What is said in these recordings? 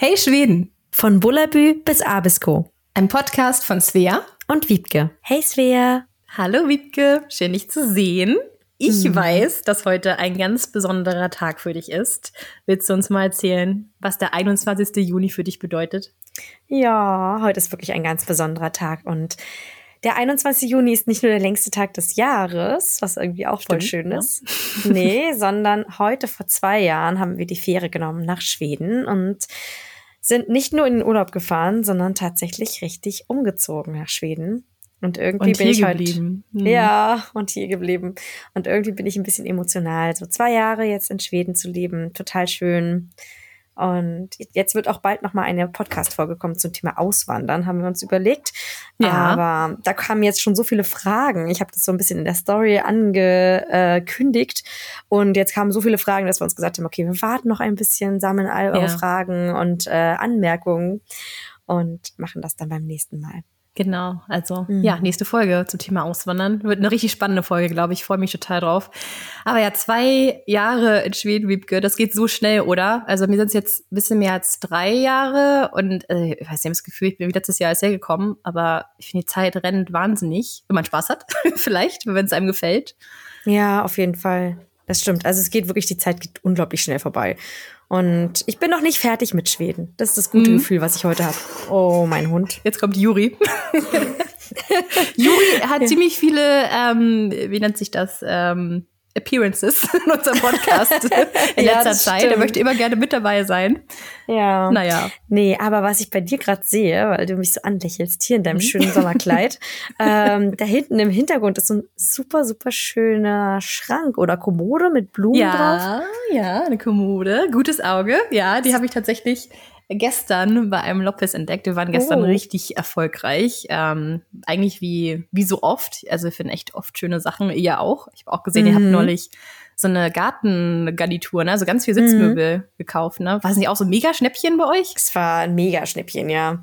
Hey Schweden! Von Bullabü bis Abisko. Ein Podcast von Svea und Wiebke. Hey Svea! Hallo Wiebke, schön dich zu sehen. Ich mhm. weiß, dass heute ein ganz besonderer Tag für dich ist. Willst du uns mal erzählen, was der 21. Juni für dich bedeutet? Ja, heute ist wirklich ein ganz besonderer Tag und der 21. Juni ist nicht nur der längste Tag des Jahres, was irgendwie auch Stimmt, voll schön ist. Ja. Nee, sondern heute vor zwei Jahren haben wir die Fähre genommen nach Schweden und sind nicht nur in den Urlaub gefahren, sondern tatsächlich richtig umgezogen nach Schweden. Und irgendwie und bin ich heute. Hm. Ja, und hier geblieben. Und irgendwie bin ich ein bisschen emotional. So zwei Jahre jetzt in Schweden zu leben, total schön. Und jetzt wird auch bald noch mal eine Podcast-Folge kommen zum Thema Auswandern, haben wir uns überlegt. Ja. Aber da kamen jetzt schon so viele Fragen. Ich habe das so ein bisschen in der Story angekündigt. Und jetzt kamen so viele Fragen, dass wir uns gesagt haben, okay, wir warten noch ein bisschen, sammeln all eure ja. Fragen und äh, Anmerkungen und machen das dann beim nächsten Mal. Genau, also mhm. ja, nächste Folge zum Thema Auswandern. Wird eine richtig spannende Folge, glaube ich. Ich freue mich total drauf. Aber ja, zwei Jahre in Schweden, Wiebke, das geht so schnell, oder? Also mir sind es jetzt ein bisschen mehr als drei Jahre und äh, ich weiß nicht, das Gefühl, ich bin letztes Jahr erst hergekommen, aber ich finde, die Zeit rennt wahnsinnig, wenn man Spaß hat, vielleicht, wenn es einem gefällt. Ja, auf jeden Fall. Das stimmt. Also es geht wirklich, die Zeit geht unglaublich schnell vorbei. Und ich bin noch nicht fertig mit Schweden. Das ist das gute mhm. Gefühl, was ich heute habe. Oh, mein Hund. Jetzt kommt Juri. Juri hat ja. ziemlich viele, ähm, wie nennt sich das? Ähm, Appearances in unserem Podcast in ja, letzter Zeit. Stimmt. Er möchte immer gerne mit dabei sein. Ja. Naja. Nee, aber was ich bei dir gerade sehe, weil du mich so anlächelst, hier in deinem mhm. schönen Sommerkleid, ähm, da hinten im Hintergrund ist so ein super, super schöner Schrank oder Kommode mit Blumen ja, drauf. Ja, ja, eine Kommode. Gutes Auge. Ja, die habe ich tatsächlich gestern bei einem Lopez entdeckt. Wir waren gestern oh. richtig erfolgreich. Ähm, eigentlich wie, wie so oft. Also wir finden echt oft schöne Sachen. Ihr auch. Ich habe auch gesehen, mhm. ihr habt mhm. neulich so eine Gartengarnitur, ne? So ganz viel Sitzmöbel mhm. gekauft, ne? War es nicht auch so ein Mega-Schnäppchen bei euch? Es war ein Mega-Schnäppchen, ja.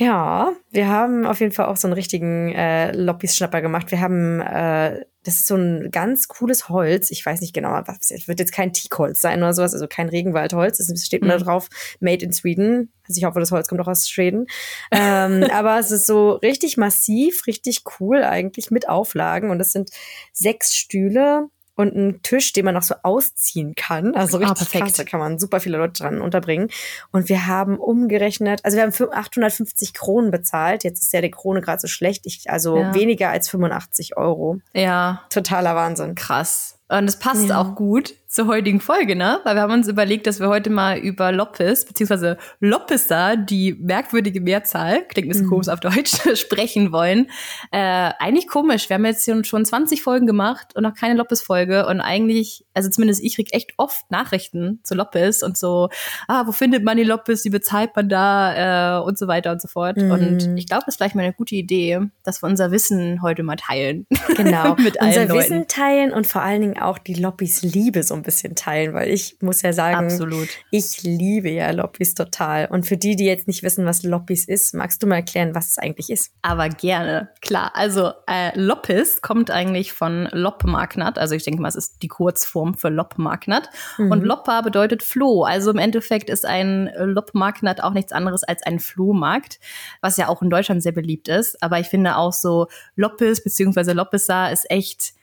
Ja, wir haben auf jeden Fall auch so einen richtigen äh, Loppis-Schnapper gemacht. Wir haben, äh, das ist so ein ganz cooles Holz. Ich weiß nicht genau, was es wird jetzt kein Teakholz sein oder sowas, also kein Regenwaldholz. Es steht mhm. da drauf, Made in Sweden. Also ich hoffe, das Holz kommt auch aus Schweden. ähm, aber es ist so richtig massiv, richtig cool eigentlich mit Auflagen. Und es sind sechs Stühle und einen Tisch, den man noch so ausziehen kann. Also ah, richtig ah, krass, da kann man super viele Leute dran unterbringen. Und wir haben umgerechnet, also wir haben 850 Kronen bezahlt. Jetzt ist ja die Krone gerade so schlecht, ich, also ja. weniger als 85 Euro. Ja. Totaler Wahnsinn. Krass. Und es passt ja. auch gut zur heutigen Folge, ne? Weil wir haben uns überlegt, dass wir heute mal über Loppes, beziehungsweise Loppesa, die merkwürdige Mehrzahl, klingt ein bisschen mhm. komisch auf Deutsch, sprechen wollen. Äh, eigentlich komisch. Wir haben jetzt schon 20 Folgen gemacht und noch keine Loppes-Folge. Und eigentlich, also zumindest ich krieg echt oft Nachrichten zu Loppes und so, ah, wo findet man die Loppes, wie bezahlt man da äh, und so weiter und so fort. Mhm. Und ich glaube, das ist vielleicht mal eine gute Idee, dass wir unser Wissen heute mal teilen. Genau. Mit allen unser Leuten. Wissen teilen und vor allen Dingen auch die Lobbys Liebe so ein bisschen teilen, weil ich muss ja sagen, Absolut. ich liebe ja Lobbys total. Und für die, die jetzt nicht wissen, was Lobbys ist, magst du mal erklären, was es eigentlich ist? Aber gerne, klar. Also äh, Loppis kommt eigentlich von Loppmarknat. Also ich denke mal, es ist die Kurzform für Loppmarknat. Mhm. Und Loppa bedeutet Floh. Also im Endeffekt ist ein Loppmarknat auch nichts anderes als ein Flohmarkt, was ja auch in Deutschland sehr beliebt ist. Aber ich finde auch so Loppis bzw. Loppesa ist echt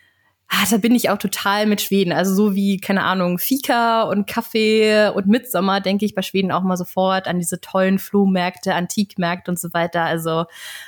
ah, da bin ich auch total mit Schweden. Also so wie, keine Ahnung, Fika und Kaffee und Mitsommer denke ich bei Schweden auch mal sofort an diese tollen Flohmärkte, Antikmärkte und so weiter. Also oh,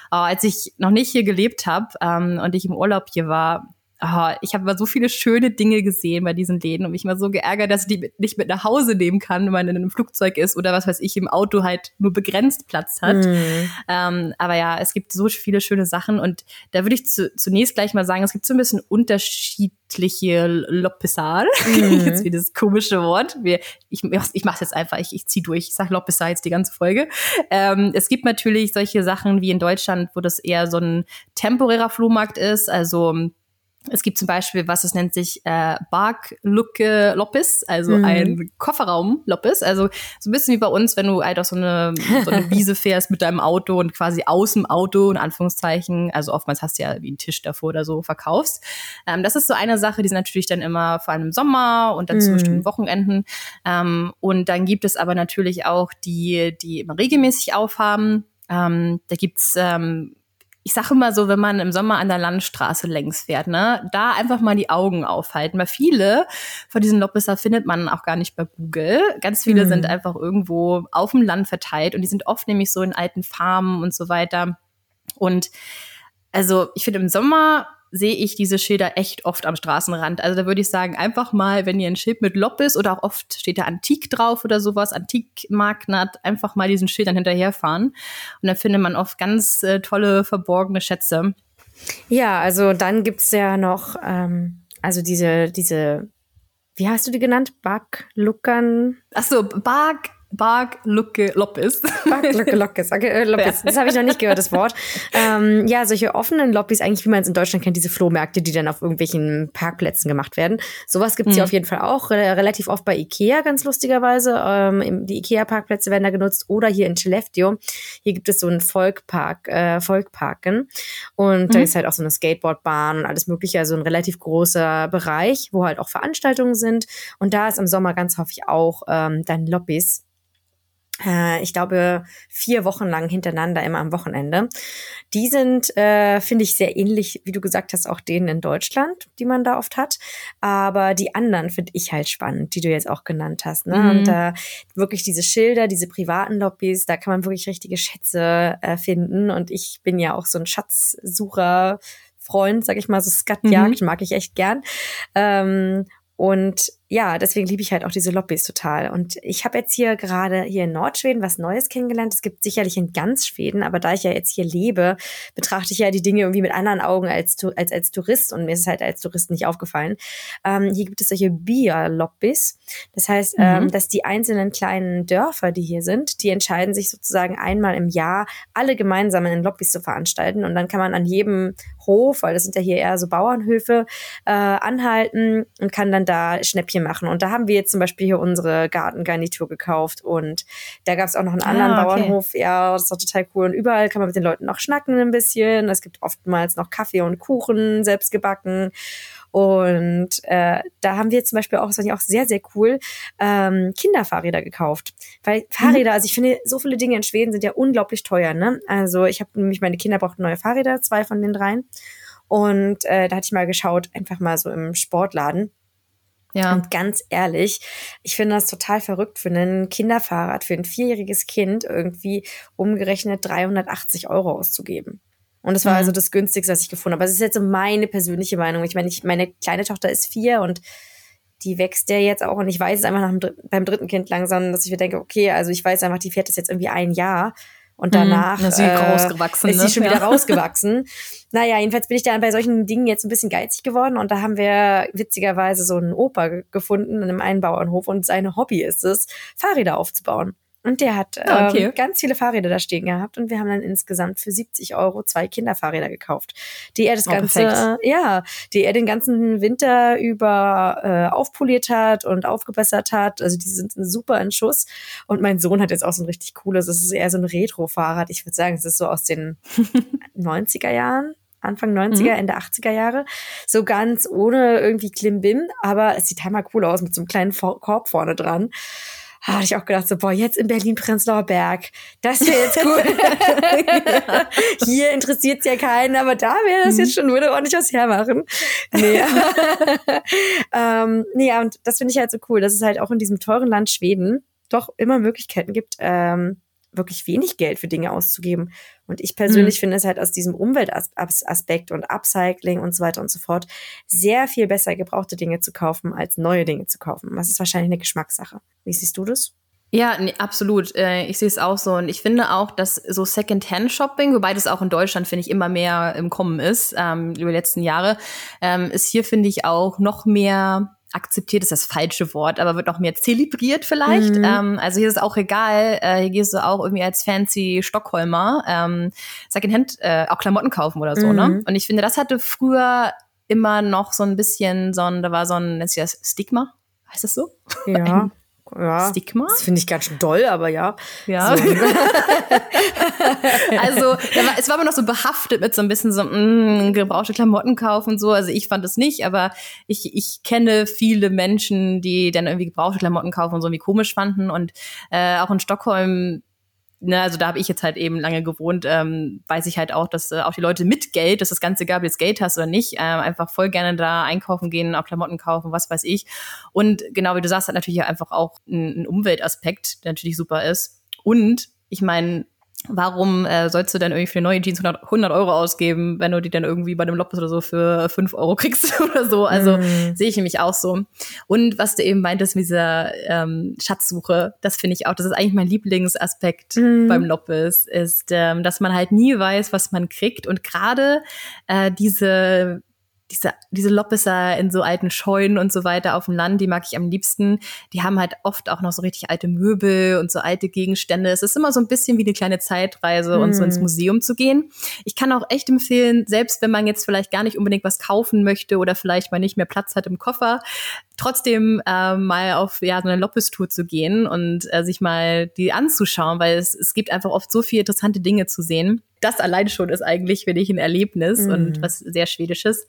als ich noch nicht hier gelebt habe ähm, und ich im Urlaub hier war, oh, ich habe immer so viele schöne Dinge gesehen bei diesen Läden und mich immer so geärgert, dass ich die nicht mit nach Hause nehmen kann, wenn man in einem Flugzeug ist oder was weiß ich, im Auto halt nur begrenzt Platz hat. Mhm. Ähm, aber ja, es gibt so viele schöne Sachen und da würde ich zu, zunächst gleich mal sagen, es gibt so ein bisschen unterschiedliche Lopesar. Mhm. jetzt wie das komische Wort. Wir, ich ich mache es jetzt einfach, ich, ich ziehe durch, ich sage Lopesar jetzt die ganze Folge. Ähm, es gibt natürlich solche Sachen wie in Deutschland, wo das eher so ein temporärer Flohmarkt ist, also Es gibt zum Beispiel, was es nennt sich äh, Bark-Lucke Loppis, also mhm. ein Kofferraum Loppis. Also so ein bisschen wie bei uns, wenn du halt auf so eine, so eine Wiese fährst mit deinem Auto und quasi aus dem Auto, in Anführungszeichen, also oftmals hast du ja wie einen Tisch davor oder so verkaufst. Ähm, das ist so eine Sache, die sind natürlich dann immer vor allem im Sommer und dann mhm. zu bestimmten Wochenenden. Ähm, und dann gibt es aber natürlich auch die, die immer regelmäßig aufhaben. Ähm, da gibt's ähm, ich sage immer so, wenn man im Sommer an der Landstraße längs fährt, ne, da einfach mal die Augen aufhalten. Weil viele von diesen Lobbysser findet man auch gar nicht bei Google. Ganz viele mhm. sind einfach irgendwo auf dem Land verteilt und die sind oft nämlich so in alten Farmen und so weiter. Und also ich finde im Sommer sehe ich diese Schilder echt oft am Straßenrand. Also da würde ich sagen, einfach mal, wenn ihr ein Schild mit Lopp ist oder auch oft steht da Antik drauf oder sowas, Antikmarktnat, einfach mal diesen Schildern hinterherfahren. Und dann findet man oft ganz äh, tolle, verborgene Schätze. Ja, also dann gibt's ja noch, ähm, also diese, diese, wie hast du die genannt? Backluckern? Ach so, Bark, Lucke Loppis. Bark Lucke Loppis. Okay, äh, Loppis. Das habe ich noch nicht gehört, das Wort. Ähm, ja, solche offenen Loppis, eigentlich wie man es in Deutschland kennt, diese Flohmärkte, die dann auf irgendwelchen Parkplätzen gemacht werden. Sowas gibt's mhm. hier auf jeden Fall auch. Re relativ oft bei Ikea, ganz lustigerweise. Ähm, die Ikea-Parkplätze werden da genutzt. Oder hier in Skellefteå. Hier gibt es so einen Volkpark, äh, Volkparken. Und mhm. da ist halt auch so eine Skateboardbahn und alles mögliche. Also ein relativ großer Bereich, wo halt auch Veranstaltungen sind. Und da ist im Sommer ganz häufig auch ähm, dann Lobbys ich glaube, vier Wochen lang hintereinander, immer am Wochenende. Die sind, äh, finde ich, sehr ähnlich, wie du gesagt hast, auch denen in Deutschland, die man da oft hat. Aber die anderen finde ich halt spannend, die du jetzt auch genannt hast. Ne? Mhm. Und äh, wirklich diese Schilder, diese privaten Lobbys, da kann man wirklich richtige Schätze äh, finden. Und ich bin ja auch so ein Schatzsucher. Freund, sag ich mal, so Skatjagd mhm. mag ich echt gern. Ähm, und ja, deswegen liebe ich halt auch diese Lobbys total. Und ich habe jetzt hier gerade hier in Nordschweden was Neues kennengelernt. Es gibt sicherlich in ganz Schweden, aber da ich ja jetzt hier lebe, betrachte ich ja die Dinge irgendwie mit anderen Augen als, als, als Tourist und mir ist es halt als Tourist nicht aufgefallen. Ähm, hier gibt es solche Bier-Lobbys. Das heißt, mhm. ähm, dass die einzelnen kleinen Dörfer, die hier sind, die entscheiden sich sozusagen einmal im Jahr, alle gemeinsam in Lobbys zu veranstalten. Und dann kann man an jedem Hof, weil das sind ja hier eher so Bauernhöfe, äh, anhalten und kann dann da Schnäppchen Päckchen machen. Und da haben wir jetzt zum Beispiel hier unsere Gartengarnitur gekauft und da gab es auch noch einen anderen ah, okay. Bauernhof. Ja, das ist doch total cool. Und überall kann man mit den Leuten noch schnacken ein bisschen. Es gibt oftmals noch Kaffee und Kuchen selbst gebacken. Und äh, da haben wir zum Beispiel auch, das fand ich auch sehr, sehr cool, ähm, Kinderfahrräder gekauft. Weil Fahrräder, mhm. also ich finde, so viele Dinge in Schweden sind ja unglaublich teuer. Ne? Also ich habe nämlich, meine Kinder brauchten neue Fahrräder, zwei von den dreien. Und äh, da hatte ich mal geschaut, einfach mal so im Sportladen. Ja. Und ganz ehrlich, ich finde das total verrückt für ein Kinderfahrrad, für ein vierjähriges Kind irgendwie umgerechnet 380 Euro auszugeben. Und das war mhm. also das günstigste, was ich gefunden habe. Aber es ist jetzt so meine persönliche Meinung. Ich meine, ich, meine kleine Tochter ist vier und die wächst ja jetzt auch. Und ich weiß es einfach nach dem, beim dritten Kind langsam, dass ich mir denke, okay, also ich weiß einfach, die fährt das jetzt irgendwie ein Jahr. Und mhm. danach ist sie, äh, ist sie ne? schon wieder rausgewachsen. naja, jedenfalls bin ich dann bei solchen Dingen jetzt ein bisschen geizig geworden und da haben wir witzigerweise so einen Opa gefunden in einem Einbauernhof und sein Hobby ist es, Fahrräder aufzubauen. Und der hat ah, okay. ähm, ganz viele Fahrräder da stehen gehabt und wir haben dann insgesamt für 70 Euro zwei Kinderfahrräder gekauft, die er das oh, ganze, perfekt. ja, die er den ganzen Winter über äh, aufpoliert hat und aufgebessert hat. Also die sind super in Schuss. Und mein Sohn hat jetzt auch so ein richtig cooles, es ist eher so ein Retro-Fahrrad. Ich würde sagen, es ist so aus den 90er Jahren. Anfang 90er, mhm. Ende 80er Jahre. So ganz ohne irgendwie Klimbim, aber es sieht einmal cool aus mit so einem kleinen Korb vorne dran hatte ich auch gedacht, so, boah, jetzt in Berlin-Prenzlauer Berg, das wäre jetzt cool. Hier interessiert es ja keinen, aber da wäre das jetzt mhm. schon, würde ordentlich was hermachen. Nee, ähm, nee und das finde ich halt so cool, dass es halt auch in diesem teuren Land Schweden doch immer Möglichkeiten gibt, ähm, wirklich wenig Geld für Dinge auszugeben. Und ich persönlich mhm. finde es halt aus diesem Umweltaspekt und Upcycling und so weiter und so fort sehr viel besser gebrauchte Dinge zu kaufen, als neue Dinge zu kaufen. Das ist wahrscheinlich eine Geschmackssache. Wie siehst du das? Ja, nee, absolut. Äh, ich sehe es auch so. Und ich finde auch, dass so Second-Hand-Shopping, wobei das auch in Deutschland, finde ich, immer mehr im Kommen ist, ähm, über die letzten Jahre, ähm, ist hier, finde ich, auch noch mehr akzeptiert ist das falsche Wort, aber wird noch mehr zelebriert vielleicht. Mhm. Ähm, also hier ist es auch egal, äh, hier gehst du auch irgendwie als fancy Stockholmer ähm, Secondhand äh, auch Klamotten kaufen oder so, ne? mhm. ne? Und ich finde, das hatte früher immer noch so ein bisschen so ein, da war so ein, nennt sich das Stigma? Heißt das so? Ja. Ja, Stigma? Das finde ich ganz schön doll, aber ja. Ja. So. also, es war immer noch so behaftet mit so ein bisschen so, mh, mm, gebrauchte Klamotten kaufen und so. Also ich fand es nicht, aber ich, ich kenne viele Menschen, die dann irgendwie gebrauchte Klamotten kaufen und so irgendwie komisch fanden. Und äh, auch in Stockholm ne, also da habe ich jetzt halt eben lange gewohnt, ähm, weiß ich halt auch, dass äh, auch die Leute mit Geld, dass das Ganze egal, ob jetzt Geld hast oder nicht, äh, einfach voll gerne da einkaufen gehen, auch Klamotten kaufen, was weiß ich. Und genau wie du sagst, hat natürlich einfach auch einen Umweltaspekt, der natürlich super ist. Und ich meine, warum äh, sollst du dann irgendwie für neue Jeans 100, 100 Euro ausgeben, wenn du die dann irgendwie bei dem Loppes oder so für 5 Euro kriegst oder so? Also mm. sehe ich nämlich auch so. Und was du eben meintest mit dieser ähm, Schatzsuche, das finde ich auch, das ist eigentlich mein Lieblingsaspekt mm. beim Loppes, ist, ähm, dass man halt nie weiß, was man kriegt. Und gerade äh, diese diese, diese Loppisser in so alten Scheunen und so weiter auf dem Land, die mag ich am liebsten. Die haben halt oft auch noch so richtig alte Möbel und so alte Gegenstände. Es ist immer so ein bisschen wie eine kleine Zeitreise hm. und so ins hm. Museum zu gehen. Ich kann auch echt empfehlen, selbst wenn man jetzt vielleicht gar nicht unbedingt was kaufen möchte oder vielleicht mal nicht mehr Platz hat im Koffer, trotzdem äh, mal auf ja, so eine Loppes-Tour zu gehen und äh, sich mal die anzuschauen, weil es, es gibt einfach oft so viele interessante Dinge zu sehen. Das allein schon ist eigentlich, finde ich, ein Erlebnis mm. und was sehr Schwedisches.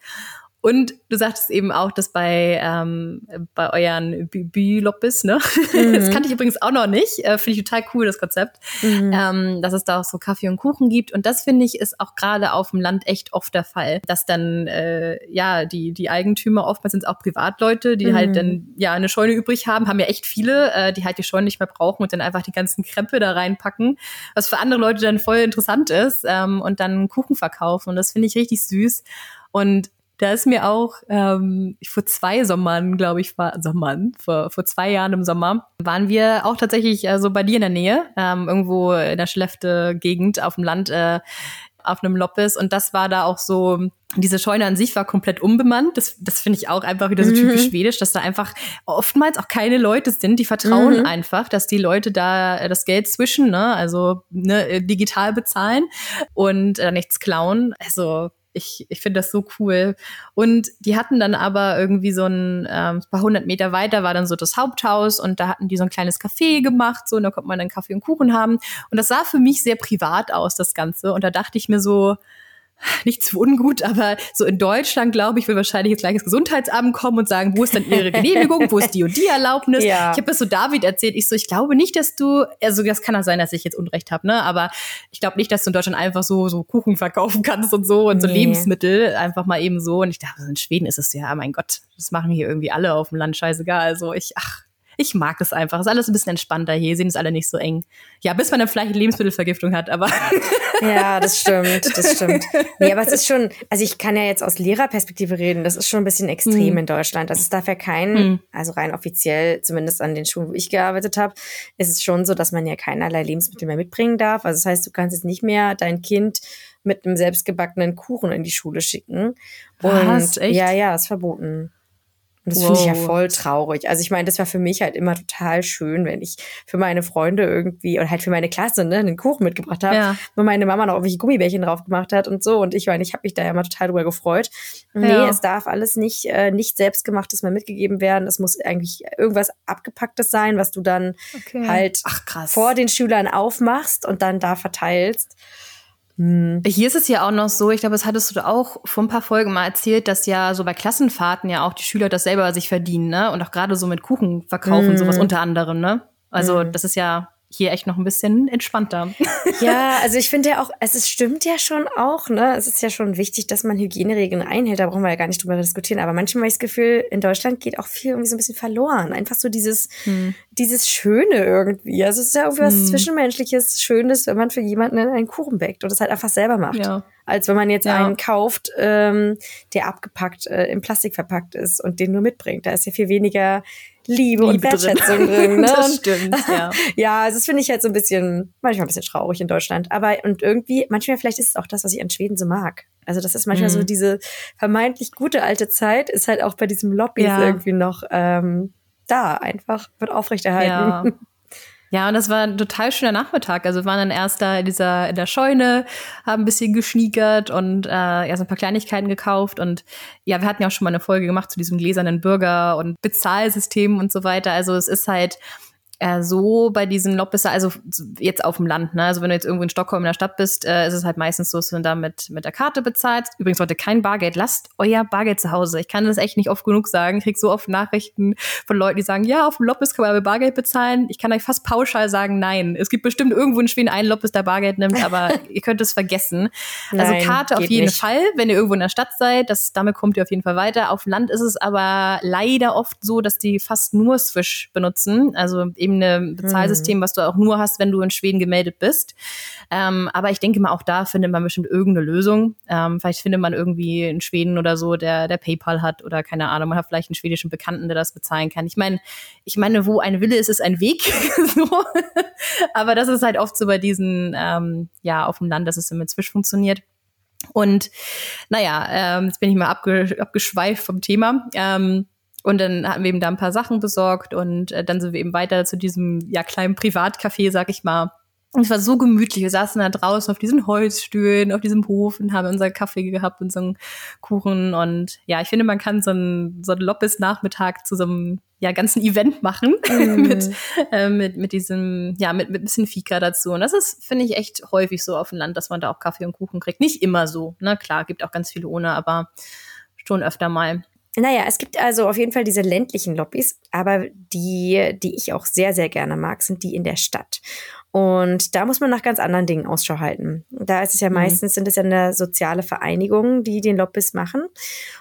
Und du sagtest eben auch, dass bei, ähm, bei euren Büloppis, ne? Mhm. Das kannte ich übrigens auch noch nicht. Äh, finde ich total cool, das Konzept. Mhm. Ähm, dass es da auch so Kaffee und Kuchen gibt. Und das finde ich ist auch gerade auf dem Land echt oft der Fall. Dass dann, äh, ja, die, die Eigentümer, oftmals sind es auch Privatleute, die halt mhm. halt dann, ja, eine Scheune übrig haben, haben ja echt viele, äh, die halt die Scheune nicht mehr brauchen und dann einfach die ganzen Krempel da reinpacken. Was für andere Leute dann voll interessant ist. Ähm, und dann Kuchen verkaufen. Und das finde ich richtig süß. Und da ist mir auch ähm, vor zwei Sommern, glaube ich, war Sommern, vor, vor zwei Jahren im Sommer, waren wir auch tatsächlich äh, so bei dir in der Nähe, ähm, irgendwo in der Schlefte-Gegend auf dem Land, äh, auf einem Loppes. Und das war da auch so, diese Scheune an sich war komplett unbemannt. Das, das finde ich auch einfach wieder so typisch mhm. schwedisch, dass da einfach oftmals auch keine Leute sind, die vertrauen mhm. einfach, dass die Leute da das Geld zwischen, ne, also ne, digital bezahlen und äh, nichts klauen. Also ich, ich finde das so cool. Und die hatten dann aber irgendwie so ein, ähm, paar hundert Meter weiter war dann so das Haupthaus und da hatten die so ein kleines Café gemacht, so, und da konnte man dann Kaffee und Kuchen haben. Und das sah für mich sehr privat aus, das Ganze. Und da dachte ich mir so, nichts für ungut, aber so in Deutschland, glaube ich, will wahrscheinlich jetzt gleich das Gesundheitsamt kommen und sagen, wo ist denn Ihre Genehmigung, wo ist die und die Erlaubnis? Ja. Ich habe es so David erzählt, ich so, ich glaube nicht, dass du, also das kann auch sein, dass ich jetzt Unrecht habe, ne? Aber ich glaube nicht, dass du in Deutschland einfach so so Kuchen verkaufen kannst und so und so Lebensmittel einfach mal eben so. Und ich dachte, in Schweden ist es ja, mein Gott, das machen hier irgendwie alle auf dem Land, scheißegal. Also ich, ach, ich mag es einfach. Ist alles ein bisschen entspannter hier, sehen es alle nicht so eng. Ja, bis man dann vielleicht Lebensmittelvergiftung hat, aber. ja, das stimmt, das stimmt. Nee, aber es ist schon, also ich kann ja jetzt aus Lehrerperspektive reden, das ist schon ein bisschen extrem mhm. in Deutschland. Also es darf ja kein, mhm. also rein offiziell, zumindest an den Schulen, wo ich gearbeitet habe, ist es schon so, dass man ja keinerlei Lebensmittel mehr mitbringen darf. Also das heißt, du kannst jetzt nicht mehr dein Kind mit einem selbstgebackenen Kuchen in die Schule schicken. Was, echt? ja, ja, ist verboten. Und das wow. finde ich ja voll traurig. Also ich meine, das war für mich halt immer total schön, wenn ich für meine Freunde irgendwie oder halt für meine Klasse ne, einen Kuchen mitgebracht habe, ja. wo meine Mama noch irgendwelche Gummibärchen drauf gemacht hat und so. Und ich meine, ich habe mich da ja immer total drüber gefreut. Nee, ja. es darf alles nicht, äh, nicht selbstgemachtes mal mitgegeben werden. Es muss eigentlich irgendwas abgepacktes sein, was du dann okay. halt Ach, vor den Schülern aufmachst und dann da verteilst. Hm. Hier ist es ja auch noch so, ich glaube, das hattest du auch vor ein paar Folgen mal erzählt, dass ja so bei Klassenfahrten ja auch die Schüler das selber sich verdienen, ne? Und auch gerade so mit Kuchen verkaufen, mm. sowas unter anderem, ne? Also mm. das ist ja hier echt noch ein bisschen entspannter. Ja, also ich finde ja auch, es ist, stimmt ja schon auch, ne? Es ist ja schon wichtig, dass man Hygieneregeln einhält, da brauchen wir ja gar nicht drüber diskutieren. Aber manchmal habe ich das Gefühl, in Deutschland geht auch viel irgendwie so ein bisschen verloren. Einfach so dieses, hm. dieses Schöne irgendwie. Also es ist ja irgendwie was hm. Zwischenmenschliches, Schönes, wenn man für jemanden einen Kuchen backt und es halt einfach selber macht. Ja. Als wenn man jetzt ja. einen kauft, ähm, der abgepackt, äh, in Plastik verpackt ist und den nur mitbringt. Da ist ja viel weniger Liebe, Liebe und Wertschätzung drin. ne? das stimmt, ja. ja, also das finde ich halt so ein bisschen, manchmal ein bisschen traurig in Deutschland. Aber und irgendwie, manchmal vielleicht ist es auch das, was ich an Schweden so mag. Also das ist manchmal mhm. so diese vermeintlich gute alte Zeit, ist halt auch bei diesem Lobby ja. irgendwie noch ähm, da einfach, wird aufrechterhalten. Ja. Ja, und das war ein total schöner Nachmittag. Also wir waren dann erst da in dieser in der Scheune, haben ein bisschen geschniekert und äh, erst ein paar Kleinigkeiten gekauft. Und ja, wir hatten ja auch schon mal eine Folge gemacht zu diesem gläsernen Bürger und Bezahlsystem und so weiter. Also es ist halt äh, so bei diesen Lobbysser, also jetzt auf dem Land, ne? Also wenn du jetzt irgendwo in Stockholm in der Stadt bist, äh, ist es halt meistens so, dass du da mit, mit der Karte bezahlst. Übrigens, Leute, kein Bargeld. Lasst euer Bargeld zu Hause. Ich kann das echt nicht oft genug sagen. Ich krieg so oft Nachrichten von Leuten, die sagen, ja, auf dem Lobbys kann man aber Bargeld bezahlen. Ich kann euch fast pauschal sagen, nein. Es gibt bestimmt irgendwo in Schweden einen Lobbys, der Bargeld nimmt, aber ihr könnt es vergessen. Also nein, Karte auf jeden nicht. Fall, wenn ihr irgendwo in der Stadt seid, das, damit kommt ihr auf jeden Fall weiter. Auf Land ist es aber leider oft so, dass die fast nur Swish benutzen. Also eben eine Bezahl Bezahlsystem, was du auch nur hast, wenn du in Schweden gemeldet bist. Ähm, aber ich denke mal, auch da findet man bestimmt irgendeine Lösung. Ähm, vielleicht findet man irgendwie in Schweden oder so, der, der PayPal hat oder keine Ahnung, man hat vielleicht einen schwedischen Bekannten, der das bezahlen kann. Ich meine, ich meine, wo ein Wille ist, ist ein Weg. so. Aber das ist halt oft so bei diesen, ähm, ja, auf dem Land, dass es mit Zwisch funktioniert. Und naja, ähm, jetzt bin ich mal abge abgeschweift vom Thema. Ähm, und dann hatten wir eben da ein paar Sachen besorgt und äh, dann sind wir eben weiter zu diesem ja kleinen Privatcafé, sag ich mal. Und es war so gemütlich. Wir saßen da draußen auf diesen Holzstühlen, auf diesem Hof und haben unseren Kaffee gehabt und so einen Kuchen. Und ja, ich finde, man kann so einen, so einen Loppes-Nachmittag zu so einem ja, ganzen Event machen mm. mit, äh, mit, mit diesem, ja, mit, mit ein bisschen Fika dazu. Und das ist, finde ich, echt häufig so auf dem Land, dass man da auch Kaffee und Kuchen kriegt. Nicht immer so, ne? Klar, gibt auch ganz viele ohne, aber schon öfter mal. Naja, es gibt also auf jeden Fall diese ländlichen Lobbys, aber die, die ich auch sehr, sehr gerne mag, sind die in der Stadt. Und da muss man nach ganz anderen Dingen Ausschau halten. Da ist es ja mhm. meistens, sind es ja eine soziale Vereinigung, die den Lobbys machen.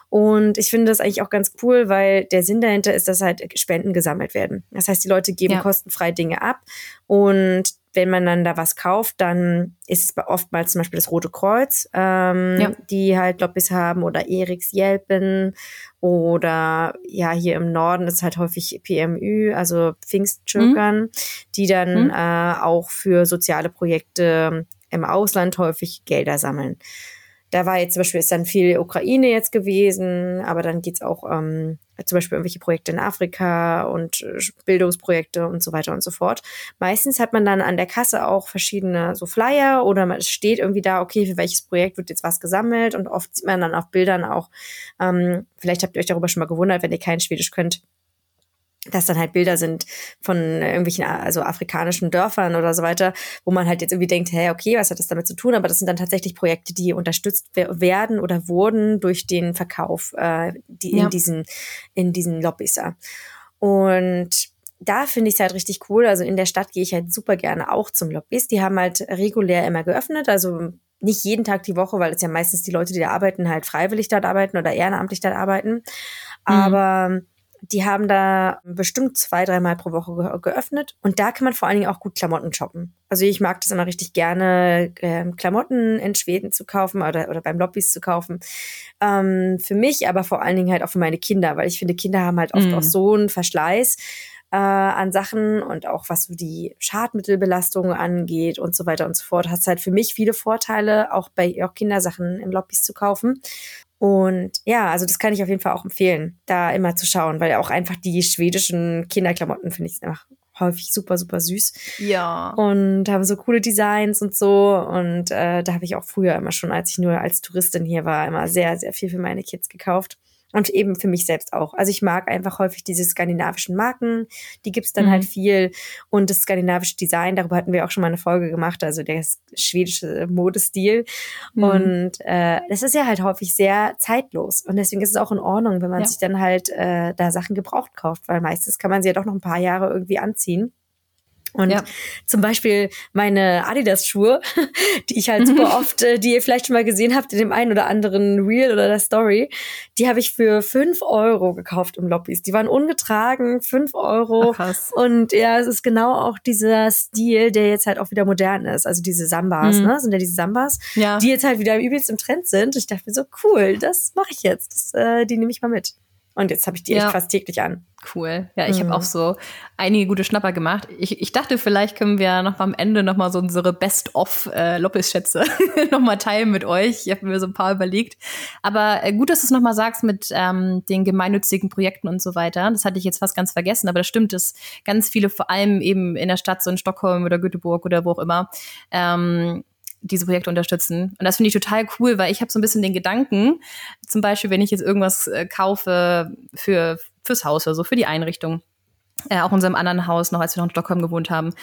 Und ich finde das eigentlich auch ganz cool, weil der Sinn dahinter ist, dass halt Spenden gesammelt werden. Das heißt, die Leute geben ja. kostenfrei Dinge ab und wenn man dann da was kauft, dann ist es oftmals zum Beispiel das Rote Kreuz, ähm, ja. die halt Lobbys haben oder Eriks Jelpen oder ja, hier im Norden ist halt häufig PMÜ, also Pfingstschirkern, mhm. die dann mhm. äh, auch für soziale Projekte im Ausland häufig Gelder sammeln. Da war jetzt zum Beispiel ist dann viel Ukraine jetzt gewesen, aber dann geht's auch ähm, zum Beispiel irgendwelche Projekte in Afrika und äh, Bildungsprojekte und so weiter und so fort. Meistens hat man dann an der Kasse auch verschiedene so Flyer oder es steht irgendwie da, okay, für welches Projekt wird jetzt was gesammelt und oft sieht man dann auf Bildern auch, ähm, vielleicht habt ihr euch darüber schon mal gewundert, wenn ihr kein Schwedisch könnt, dass dann halt Bilder sind von irgendwelchen also afrikanischen Dörfern oder so weiter, wo man halt jetzt irgendwie denkt, hey, okay, was hat das damit zu tun? Aber das sind dann tatsächlich Projekte, die unterstützt werden oder wurden durch den Verkauf äh, die ja. in diesen in diesen Lobbys. Und da finde ich es halt richtig cool. Also in der Stadt gehe ich halt super gerne auch zum Lobbys. Die haben halt regulär immer geöffnet, also nicht jeden Tag die Woche, weil es ja meistens die Leute, die da arbeiten, halt freiwillig dort arbeiten oder ehrenamtlich dort arbeiten. Mhm. Aber mhm die haben da bestimmt zwei, dreimal pro Woche ge geöffnet. Und da kann man vor allen Dingen auch gut Klamotten shoppen. Also ich mag das immer richtig gerne, äh, Klamotten in Schweden zu kaufen oder, oder beim Lobbys zu kaufen. Ähm, für mich, aber vor allen Dingen halt auch für meine Kinder, weil ich finde, Kinder haben halt oft mm. auch so einen Verschleiß äh, an Sachen und auch was so die Schadmittelbelastung angeht und so weiter und so fort, hat es halt für mich viele Vorteile, auch bei auch Kindersachen im Lobbys zu kaufen. Und ja, also das kann ich auf jeden Fall auch empfehlen, da immer zu schauen, weil auch einfach die schwedischen Kinderklamotten finde ich einfach häufig super, super süß. Ja. Und haben so coole Designs und so. Und äh, da habe ich auch früher immer schon, als ich nur als Touristin hier war, immer sehr, sehr viel für meine Kids gekauft und eben für mich selbst auch. Also ich mag einfach häufig diese skandinavischen Marken, die gibt's dann halt mhm. halt viel und das skandinavische Design, darüber hatten wir auch schon mal eine Folge gemacht, also der schwedische Modestil mhm. und äh, das ist ja halt häufig sehr zeitlos und deswegen ist es auch in Ordnung, wenn man ja. sich dann halt äh, da Sachen gebraucht kauft, weil meistens kann man sie ja doch noch ein paar Jahre irgendwie anziehen. Und ja. zum Beispiel meine Adidas-Schuhe, die ich halt super oft, äh, die ihr vielleicht schon mal gesehen habt in dem einen oder anderen Reel oder der Story, die habe ich für fünf Euro gekauft im Lobbys. Die waren ungetragen, fünf Euro. Ach, krass. Und ja, es ist genau auch dieser Stil, der jetzt halt auch wieder modern ist. Also diese Sambas, mhm. ne? Sind ja diese Sambas, ja. die jetzt halt wieder übelst im Trend sind. Ich dachte mir so, cool, das mache ich jetzt. Das, äh, die nehme ich mal mit. Und jetzt habe ich die ja. echt fast täglich an. Cool. Ja, ich mhm. habe auch so einige gute Schnapper gemacht. Ich, ich dachte, vielleicht können wir noch mal am Ende noch mal so unsere Best-of äh, Loppis-Schätze noch mal teilen mit euch. Ich habe mir so ein paar überlegt. Aber äh, gut, dass du es noch mal sagst mit ähm, den gemeinnützigen Projekten und so weiter. Das hatte ich jetzt fast ganz vergessen. Aber das stimmt, dass ganz viele, vor allem eben in der Stadt, so in Stockholm oder Göteborg oder wo auch immer, ähm, diese Projekte unterstützen. Und das finde ich total cool, weil ich habe so ein bisschen den Gedanken, zum Beispiel, wenn ich jetzt irgendwas äh, kaufe für fürs Haus oder so, für die Einrichtung, äh, auch in unserem anderen Haus, noch als wir noch in Stockholm gewohnt haben.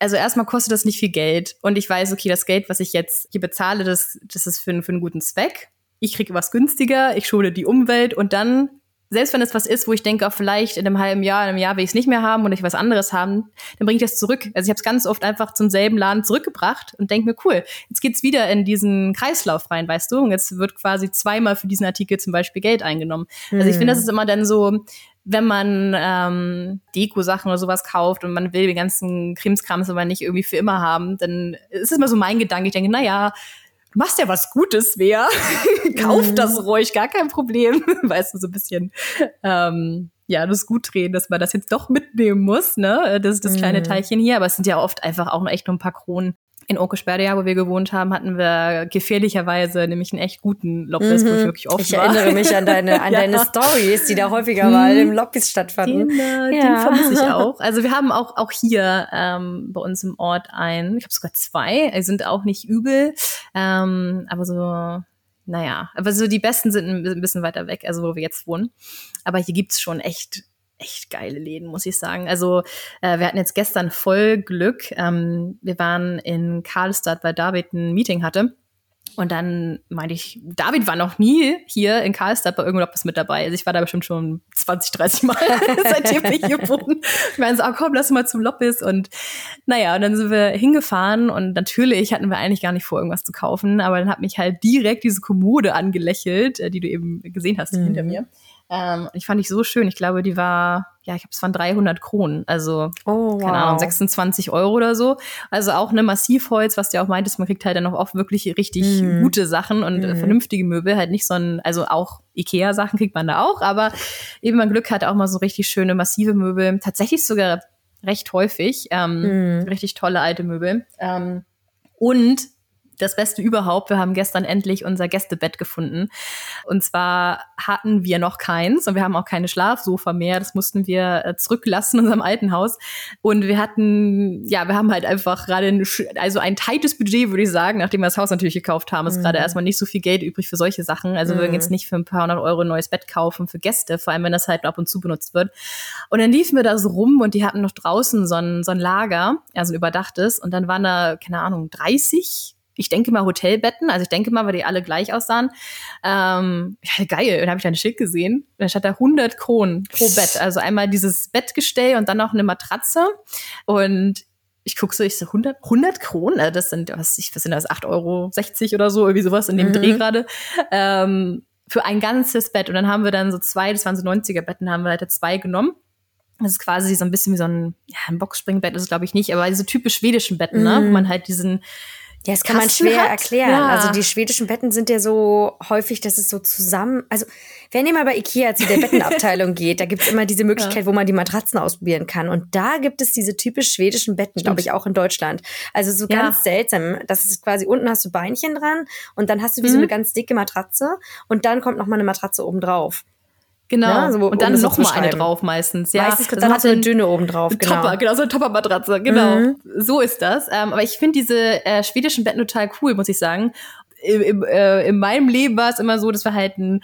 Also erstmal kostet das nicht viel Geld und ich weiß, okay, das Geld, was ich jetzt hier bezahle, das, das ist für, für einen guten Zweck. Ich kriege was günstiger, ich schule die Umwelt und dann selbst wenn es was ist, wo ich denke, auch vielleicht in einem halben Jahr, in einem Jahr will ich es nicht mehr haben und ich was anderes haben, dann bringe ich das zurück. Also ich habe es ganz oft einfach zum selben Laden zurückgebracht und denke mir, cool, jetzt geht's wieder in diesen Kreislauf rein, weißt du? Und jetzt wird quasi zweimal für diesen Artikel zum Beispiel Geld eingenommen. Mhm. Also ich finde, das hm. ist immer dann so, wenn man ähm, Deko-Sachen oder sowas kauft und man will den ganzen Krimskrams aber nicht irgendwie für immer haben, dann ist es immer so mein Gedanke. Ich denke, na ja, du machst ja was Gutes, wer? Kauf das mhm. ruhig, gar kein Problem. weißt du, so ein bisschen, ähm, ja, das gut dass man das jetzt doch mitnehmen muss, ne? Das ist das kleine mhm. Teilchen hier, aber es sind ja oft einfach auch echt nur ein paar Kronen in Okesperdia, wo wir gewohnt haben, hatten wir gefährlicherweise nämlich einen echt guten Lobbys, mhm. wo ich mhm. wirklich oft Ich war. erinnere mich an deine, an ja. deine Stories, die da häufiger mhm. mal im Lobbys stattfanden. Den, äh, ja. den vermisse ich auch. Also wir haben auch, auch hier ähm, bei uns im Ort ein, ich habe sogar zwei, die sind auch nicht übel, ähm, aber so naja, aber so die besten sind ein bisschen weiter weg, also wo wir jetzt wohnen. Aber hier gibt's schon echt echt geile Läden, muss ich sagen. Also äh, wir hatten jetzt gestern voll Glück. Ähm, wir waren in Karlstadt, weil David ein Meeting hatte. Und dann meinte ich, David war noch nie hier in Karlstadt bei irgendwas mit dabei. Also ich war da bestimmt schon 20, 30 Mal, seitdem wir hier wohnen. Wir waren so, oh, komm, lass mal zum Loppis. Und naja, und dann sind wir hingefahren und natürlich hatten wir eigentlich gar nicht vor, irgendwas zu kaufen. Aber dann hat mich halt direkt diese Kommode angelächelt, äh, die du eben gesehen hast mhm. hinter mir. Ähm, ich fand ich so schön. Ich glaube, die war, ja, ich habe es waren 300 Kronen, also oh, keine Ahnung, 26 Euro oder so. Also auch eine Massivholz, was du auch meintest, man kriegt halt dann auch oft wirklich richtig mm. gute Sachen und mm. vernünftige Möbel, halt nicht so ein, also auch Ikea-Sachen kriegt man da auch, aber eben man Glück hat auch mal so richtig schöne massive Möbel, tatsächlich sogar recht häufig, ähm, mm. richtig tolle alte Möbel. Ähm, und das Beste überhaupt. Wir haben gestern endlich unser Gästebett gefunden. Und zwar hatten wir noch keins und wir haben auch keine Schlafsofa mehr. Das mussten wir äh, zurücklassen in unserem alten Haus. Und wir hatten, ja, wir haben halt einfach gerade ein, also ein tightes Budget, würde ich sagen, nachdem wir das Haus natürlich gekauft haben. Ist mhm. gerade erstmal nicht so viel Geld übrig für solche Sachen. Also mhm. wir würden jetzt nicht für ein paar hundert Euro ein neues Bett kaufen für Gäste, vor allem wenn das halt ab und zu benutzt wird. Und dann liefen wir da so rum und die hatten noch draußen so ein, so ein Lager, also ein überdachtes. Und dann waren da, keine Ahnung, 30 ich denke mal Hotelbetten, also ich denke mal, weil die alle gleich aussahen. Ähm, ja, geil. Und dann habe ich da ein Schild gesehen. Da stand da 100 Kronen pro Bett. Also einmal dieses Bettgestell und dann noch eine Matratze. Und ich gucke so, ich so 100, 100 Kronen, das sind, was, ich, was sind das, 8,60 Euro oder so, irgendwie sowas in dem mhm. Dreh gerade. Ähm, für ein ganzes Bett. Und dann haben wir dann so zwei, das waren so 90er Betten, haben wir halt zwei genommen. Das ist quasi so ein bisschen wie so ein, ja, ein Boxspringbett ist es glaube ich nicht, aber diese typisch schwedischen Betten, ne? Wo mhm. man halt diesen, ja, das kann Kasten man schwer hat. erklären. Ja. Also die schwedischen Betten sind ja so häufig, dass es so zusammen. Also wenn ihr mal bei Ikea zu der Bettenabteilung geht, da gibt's immer diese Möglichkeit, ja. wo man die Matratzen ausprobieren kann. Und da gibt es diese typisch schwedischen Betten, glaube ich, auch in Deutschland. Also so ja. ganz seltsam. Das ist quasi unten hast du Beinchen dran und dann hast du wie mhm. so eine ganz dicke Matratze und dann kommt noch mal eine Matratze oben drauf. Genau. Ja, so, und dann noch mal eine drauf meistens. Ja, meistens dann, hast du eine dünne oben drauf. Genau. Topper, genau, so eine Topper-Matratze. Genau. Mhm. So ist das. Ähm, aber ich finde diese äh, schwedischen Betten total cool, muss ich sagen. Im, im, äh, in meinem Leben war es immer so, dass wir halt ein,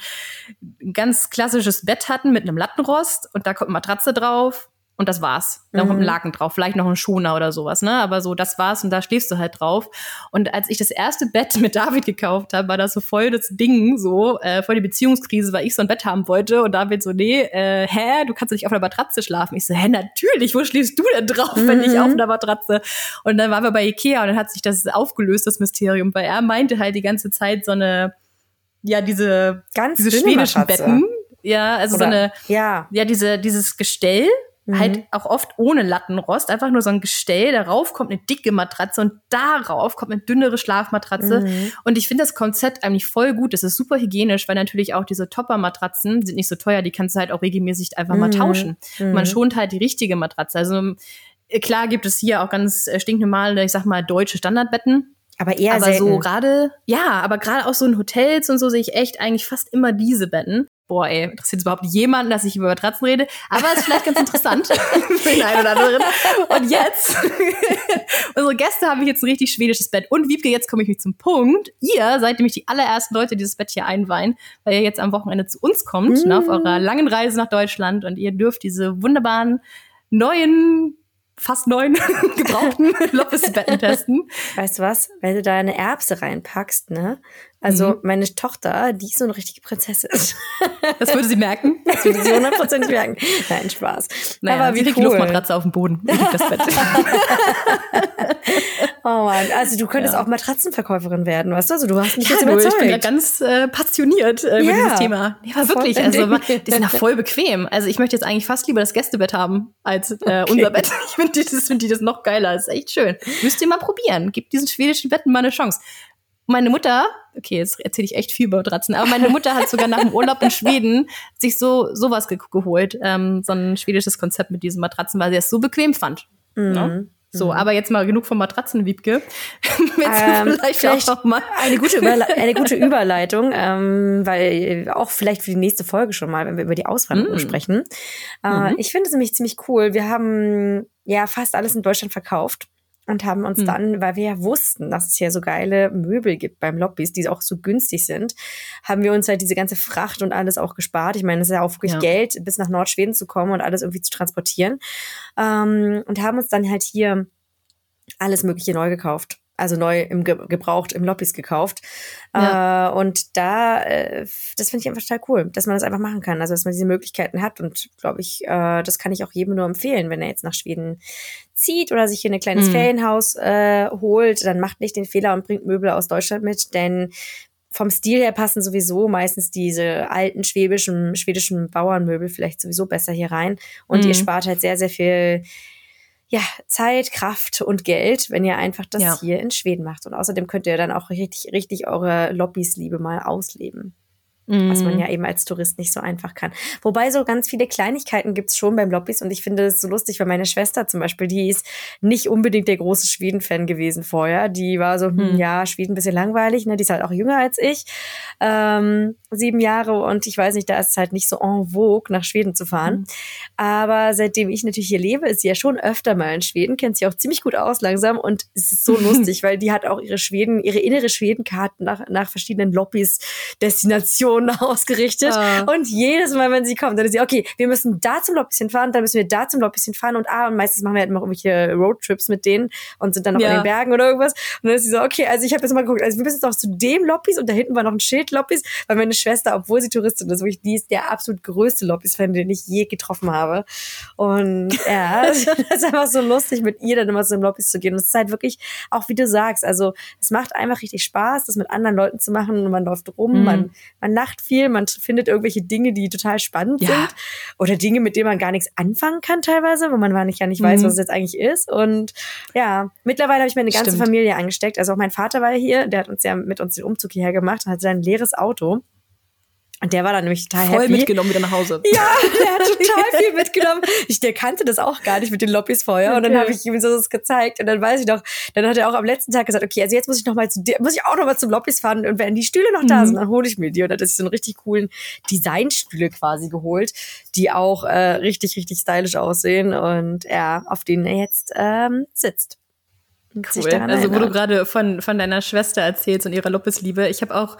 ein ganz klassisches Bett hatten mit einem Lattenrost und da kommt eine Matratze drauf und das war's. Da mhm. ein Laken drauf, vielleicht noch ein Schoner oder sowas, ne? Aber so, das war's und da stehst du halt drauf. Und als ich das erste Bett mit David gekauft habe, war das so voll das Ding, so, äh, voll die Beziehungskrise, weil ich so ein Bett haben wollte und David so, nee, äh, hä, du kannst nicht auf einer Matratze schlafen. Ich so, hä, natürlich, wo schläfst du denn drauf, mhm. wenn nicht auf mhm. einer Matratze? Und dann waren wir bei Ikea und dann hat sich das aufgelöst, das Mysterium, weil er meinte halt die ganze Zeit so eine, ja, diese, Ganz diese schwedischen Matratze. Betten. Ja, also Oder, so eine, ja, ja, diese, dieses Gestell, Mhm. Halt auch oft ohne Lattenrost, einfach nur so ein Gestell, darauf kommt eine dicke Matratze und darauf kommt eine dünnere Schlafmatratze. Mhm. Und ich finde das Konzept eigentlich voll gut. Das ist super hygienisch, weil natürlich auch diese Topper-Matratzen sind nicht so teuer, die kannst du halt auch regelmäßig einfach mhm. mal tauschen. Mhm. Man schont halt die richtige Matratze. Also äh, klar gibt es hier auch ganz äh, stinknormale, ich sag mal, deutsche Standardbetten. Aber eher aber selten. so gerade, ja, aber gerade auch so in Hotels und so sehe ich echt eigentlich fast immer diese Betten boah, ey, interessiert es überhaupt jemanden, dass ich über Matratzen rede? Aber es ist vielleicht ganz interessant für den einen oder anderen. Und jetzt, unsere Gäste haben jetzt ein richtig schwedisches Bett. Und Wiebke, jetzt komme ich mich zum Punkt. Ihr seid nämlich die allerersten Leute, die dieses Bett hier einweihen, weil ihr jetzt am Wochenende zu uns kommt, mm. ne, auf eurer langen Reise nach Deutschland. Und ihr dürft diese wunderbaren neuen fast neun gebrauchten Loppesbetten testen. Weißt du was? Wenn du da eine Erbse reinpackst, ne? Also mhm. meine Tochter, die ist so eine richtige Prinzessin. Das würde sie merken. Das würde sie hundertprozentig merken. Nein, Spaß. Naja, Aber wie cool. Luftmatratze auf dem Boden. Das Bett. oh Mann, also du könntest ja. auch Matratzenverkäuferin werden, weißt du? Also du hast mich ja, jetzt überzeugt. Ich bin ja ganz äh, passioniert äh, ja. dieses Thema. Ja, wirklich, also die sind ja voll bequem. Also ich möchte jetzt eigentlich fast lieber das Gästebett haben als äh, okay. unser Bett. Ich finde das, find die das noch geiler. Das ist echt schön. Müsst ihr mal probieren. Gebt diesen schwedischen Betten mal eine Chance. Meine Mutter, okay, jetzt erzähle ich echt viel über Matratzen, aber meine Mutter hat sogar nach dem Urlaub in Schweden sich so sowas ge geholt, ähm, so ein schwedisches Konzept mit diesen Matratzen, weil sie es so bequem fand. Mhm. Ne? So, mhm. aber jetzt mal genug von Matratzen, Wiebke. ähm, vielleicht, vielleicht auch mal eine gute, Überle eine gute Überleitung, ähm, weil auch vielleicht für die nächste Folge schon mal, wenn wir über die Auswanderung mm. sprechen. Äh, mhm. Ich finde es nämlich ziemlich cool. Wir haben ja fast alles in Deutschland verkauft und haben uns hm. dann, weil wir ja wussten, dass es hier so geile Möbel gibt beim Lobbys, die auch so günstig sind, haben wir uns halt diese ganze Fracht und alles auch gespart. Ich meine, es ist ja auch wirklich ja. Geld, bis nach Nordschweden zu kommen und alles irgendwie zu transportieren. Ähm, und haben uns dann halt hier alles Mögliche neu gekauft also neu im Ge gebraucht im Lobbys gekauft. Ja. Äh, und da, äh, das finde ich einfach total cool, dass man das einfach machen kann. Also dass man diese Möglichkeiten hat. Und glaube ich, äh, das kann ich auch jedem nur empfehlen, wenn er jetzt nach Schweden zieht oder sich hier ein kleines mhm. Ferienhaus äh, holt, dann macht nicht den Fehler und bringt Möbel aus Deutschland mit, denn vom Stil her passen sowieso meistens diese alten schwäbischen, schwedischen Bauernmöbel vielleicht sowieso besser hier rein. Und mhm. ihr spart halt sehr, sehr viel ja, Zeit, Kraft und Geld, wenn ihr einfach das ja. hier in Schweden macht. Und außerdem könnt ihr dann auch richtig, richtig eure Lobbys-Liebe mal ausleben. Mm. Was man mhm. ja eben als Tourist nicht so einfach kann. Wobei so ganz viele Kleinigkeiten gibt's schon beim Lobbys und ich finde es so lustig, weil meine Schwester zum Beispiel, die ist nicht unbedingt der große Schweden-Fan gewesen vorher. Die war so, hm, mm. ja, Schweden ein bisschen langweilig, ne? Die ist halt auch jünger als ich. Ähm, sieben Jahre und ich weiß nicht, da ist es halt nicht so en vogue, nach Schweden zu fahren. Mm. Aber seitdem ich natürlich hier lebe, ist sie ja schon öfter mal in Schweden, kennt sie auch ziemlich gut aus langsam und es ist so lustig, weil die hat auch ihre Schweden, ihre innere Schwedenkarte nach, nach verschiedenen Lobbys, Destinationen Personen ausgerichtet. Ah. Und jedes Mal, wenn sie kommt, dann ist sie, okay, wir müssen da zum Lobbys fahren, dann müssen wir da zum Lobbys fahren und ah, und meistens machen wir halt immer irgendwelche Roadtrips mit denen und sind dann noch ja. in den Bergen oder irgendwas. Und dann ist sie so, okay, also ich habe jetzt mal geguckt, also wir müssen jetzt auch zu dem Lobbys und da hinten war noch ein Schild Lobbys, weil meine Schwester, obwohl sie Touristin ist, wirklich, die ist der absolut größte Lobbys-Fan, den ich je getroffen habe. Und ja, das ist einfach so lustig, mit ihr dann immer so im Lobbys zu gehen. Und es ist halt wirklich, auch wie du sagst, also es macht einfach richtig Spaß, das mit anderen Leuten zu machen und man läuft rum, mhm. man, man lacht viel, man findet irgendwelche Dinge, die total spannend ja. sind oder Dinge, mit denen man gar nichts anfangen kann teilweise, wo man gar nicht, ja nicht weiß, mhm. was es jetzt eigentlich ist. Und ja, mittlerweile habe ich meine ganze Stimmt. Familie angesteckt. Also auch mein Vater war hier, der hat uns ja mit uns den Umzug hierher gemacht, hat sein leeres Auto. Und der war dann nämlich total Voll happy. mitgenommen wieder nach Hause. Ja, der hat total viel mitgenommen. Ich, der kannte das auch gar nicht mit den Lobbys vorher. Und dann habe ich ihm so das gezeigt. Und dann weiß ich noch, dann hat er auch am letzten Tag gesagt, okay, also jetzt muss ich noch mal zu dir, muss ich auch noch mal zum Lobbys fahren. Und wenn die Stühle noch da mhm. sind, dann hole ich mir die. Und dann hat er sich so einen richtig coolen Designstühle quasi geholt, die auch äh, richtig, richtig stylisch aussehen. Und ja, auf denen er jetzt ähm, sitzt. Cool. Also wo du gerade von, von deiner Schwester erzählst und ihrer Loppesliebe. Ich habe auch,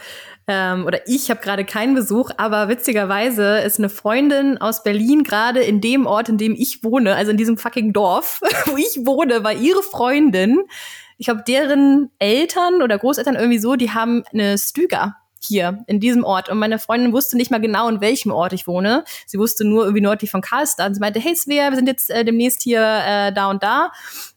ähm, oder ich habe gerade keinen Besuch, aber witzigerweise ist eine Freundin aus Berlin gerade in dem Ort, in dem ich wohne, also in diesem fucking Dorf, wo ich wohne, war ihre Freundin. Ich glaube, deren Eltern oder Großeltern irgendwie so, die haben eine Stüger hier in diesem Ort. Und meine Freundin wusste nicht mal genau, in welchem Ort ich wohne. Sie wusste nur irgendwie nördlich von Karlstad. Und sie meinte, hey Svea, wir sind jetzt äh, demnächst hier äh, da und da.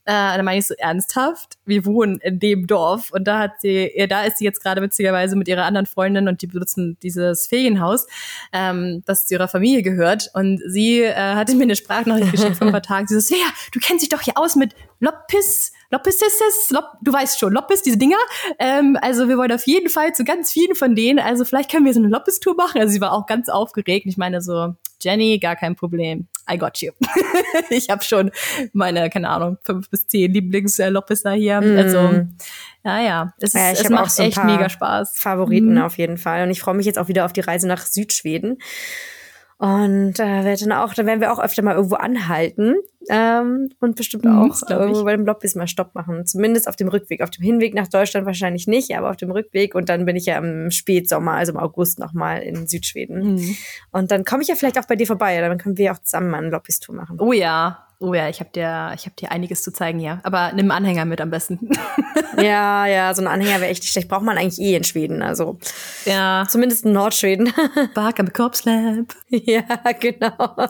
Äh, dann meine ich so ernsthaft, wir wohnen in dem Dorf und da hat sie, ja, da ist sie jetzt gerade witzigerweise mit ihrer anderen Freundin und die benutzen dieses Ferienhaus, ähm, das zu ihrer Familie gehört und sie äh, hatte mir eine Sprachnachricht geschickt vor ein paar Tagen. Sie so, Svea, du kennst dich doch hier aus mit Loppis, Loppis ist es, Lop, du weißt schon, Loppis, diese Dinger. Ähm, also wir wollen auf jeden Fall zu ganz vielen von denen, also vielleicht können wir so eine Loppis-Tour machen. Also sie war auch ganz aufgeregt. Ich meine so, Jenny, gar kein Problem. I got you. ich habe schon meine, keine Ahnung, fünf bis zehn Lieblings-Loppisser hier. Mm. Also, ja, ja, es, ja, es macht so echt mega Spaß. Favoriten mm. auf jeden Fall. Und ich freue mich jetzt auch wieder auf die Reise nach Südschweden. Und äh, wir dann auch, da werden wir auch öfter mal irgendwo anhalten ähm, und bestimmt mhm, auch irgendwo bei dem Lobbys mal Stopp machen. Zumindest auf dem Rückweg. Auf dem Hinweg nach Deutschland wahrscheinlich nicht, aber auf dem Rückweg. Und dann bin ich ja im Spätsommer, also im August nochmal in Südschweden. Mhm. Und dann komme ich ja vielleicht auch bei dir vorbei. Dann können wir auch zusammen mal eine Lobbys-Tour machen. Oh ja, Oh ja, ich habe dir, ich habe dir einiges zu zeigen, ja. Aber nimm einen Anhänger mit am besten. ja, ja, so ein Anhänger wäre echt nicht schlecht. Braucht man eigentlich eh in Schweden, also. Ja. Zumindest in Nordschweden. Bark am Korpslab. Ja, genau.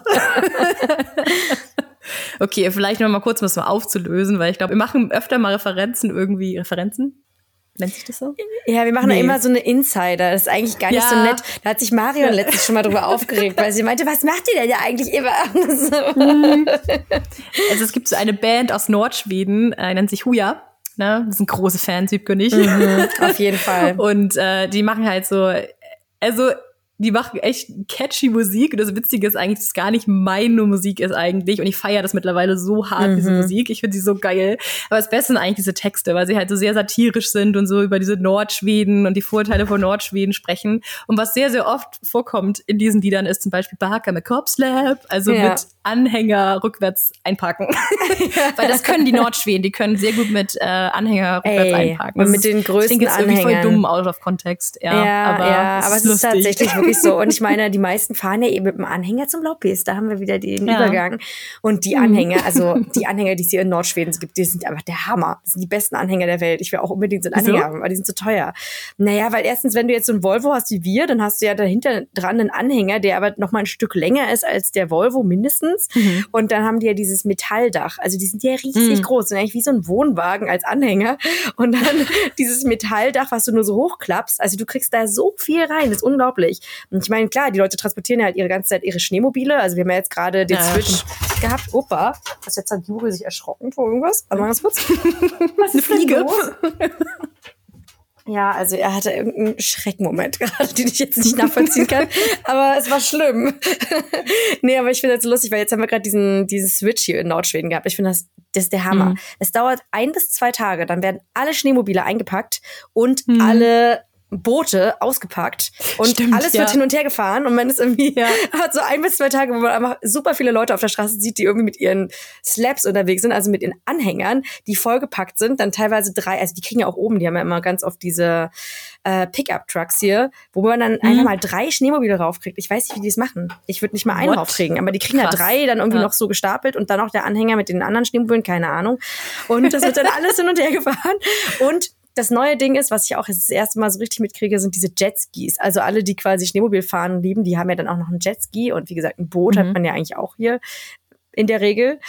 okay, vielleicht noch mal kurz was so aufzulösen, weil ich glaube, wir machen öfter mal Referenzen irgendwie, Referenzen? Nennt sich das so? Ja, wir machen nee. immer so eine Insider. Das ist eigentlich gar nicht ja. so nett. Da hat sich Marion letztens schon mal drüber aufgeregt, weil sie meinte, was macht ihr denn ja eigentlich immer? Mhm. also es gibt so eine Band aus Nordschweden, äh, nennt sich Huja. Ne? Das sind große Fans, Wiebke und ich. Mhm, auf jeden Fall. Und äh, die machen halt so, also die machen echt catchy Musik. Und das Witzige ist eigentlich, dass es gar nicht meine Musik ist eigentlich. Und ich feiere das mittlerweile so hart, mhm. diese Musik. Ich finde sie so geil. Aber das Beste sind eigentlich diese Texte, weil sie halt so sehr satirisch sind und so über diese Nordschweden und die Vorteile von Nordschweden sprechen. Und was sehr, sehr oft vorkommt in diesen Liedern ist zum Beispiel Barker mit Lab, also ja. mit Anhänger rückwärts einparken. weil das können die Nordschweden, die können sehr gut mit äh, Anhänger rückwärts Ey, einparken. Und mit den größten das klingt jetzt irgendwie voll dumm out of Kontext. Ja, ja aber, ja, aber es ist, ist tatsächlich wirklich so. Und ich meine, die meisten fahren ja eben mit dem Anhänger zum Lobbies. Da haben wir wieder den ja. Übergang. Und die mhm. Anhänger, also die Anhänger, die es hier in Nordschweden gibt, die sind einfach der Hammer. Das sind die besten Anhänger der Welt. Ich will auch unbedingt so einen Anhänger haben, weil die sind so teuer. Naja, weil erstens, wenn du jetzt so ein Volvo hast wie wir, dann hast du ja dahinter dran einen Anhänger, der aber noch mal ein Stück länger ist als der Volvo mindestens. Mhm. Und dann haben die ja dieses Metalldach. Also die sind ja riesig mhm. groß, sind eigentlich wie so ein Wohnwagen als Anhänger. Und dann dieses Metalldach, was du nur so hochklappst. Also du kriegst da so viel rein. Das ist unglaublich. Und ich meine, klar, die Leute transportieren ja halt ihre ganze Zeit ihre Schneemobile. Also wir haben ja jetzt gerade den ja. Switch gehabt. Opa, was jetzt hat Juri sich erschrocken vor irgendwas? Also mal ganz kurz. Was ist Eine Fliege? Ja, also er hatte irgendeinen Schreckmoment gerade, den ich jetzt nicht nachvollziehen kann. aber es war schlimm. nee, aber ich finde das so lustig, weil jetzt haben wir gerade diesen, diesen Switch hier in Nordschweden gehabt. Ich finde das, das ist der Hammer. Mhm. Es dauert ein bis zwei Tage, dann werden alle Schneemobile eingepackt und mhm. alle Boote ausgepackt und Stimmt, alles ja. wird hin und her gefahren und man ist irgendwie ja. hat so ein bis zwei Tage, wo man einfach super viele Leute auf der Straße sieht, die irgendwie mit ihren Slabs unterwegs sind, also mit ihren Anhängern, die vollgepackt sind, dann teilweise drei, also die kriegen ja auch oben, die haben ja immer ganz oft diese äh, Pickup-Trucks hier, wo man dann mhm. einfach mal drei Schneemobile raufkriegt. Ich weiß nicht, wie die es machen. Ich würde nicht mal einen raufkriegen, aber die kriegen Krass. ja drei dann irgendwie ja. noch so gestapelt und dann auch der Anhänger mit den anderen Schneemobilen, keine Ahnung. Und das wird dann alles hin und her gefahren und das neue Ding ist, was ich auch das erste Mal so richtig mitkriege, sind diese Jetskis. Also alle, die quasi Schneemobil fahren lieben, die haben ja dann auch noch ein Jetski und wie gesagt, ein Boot mhm. hat man ja eigentlich auch hier in der Regel.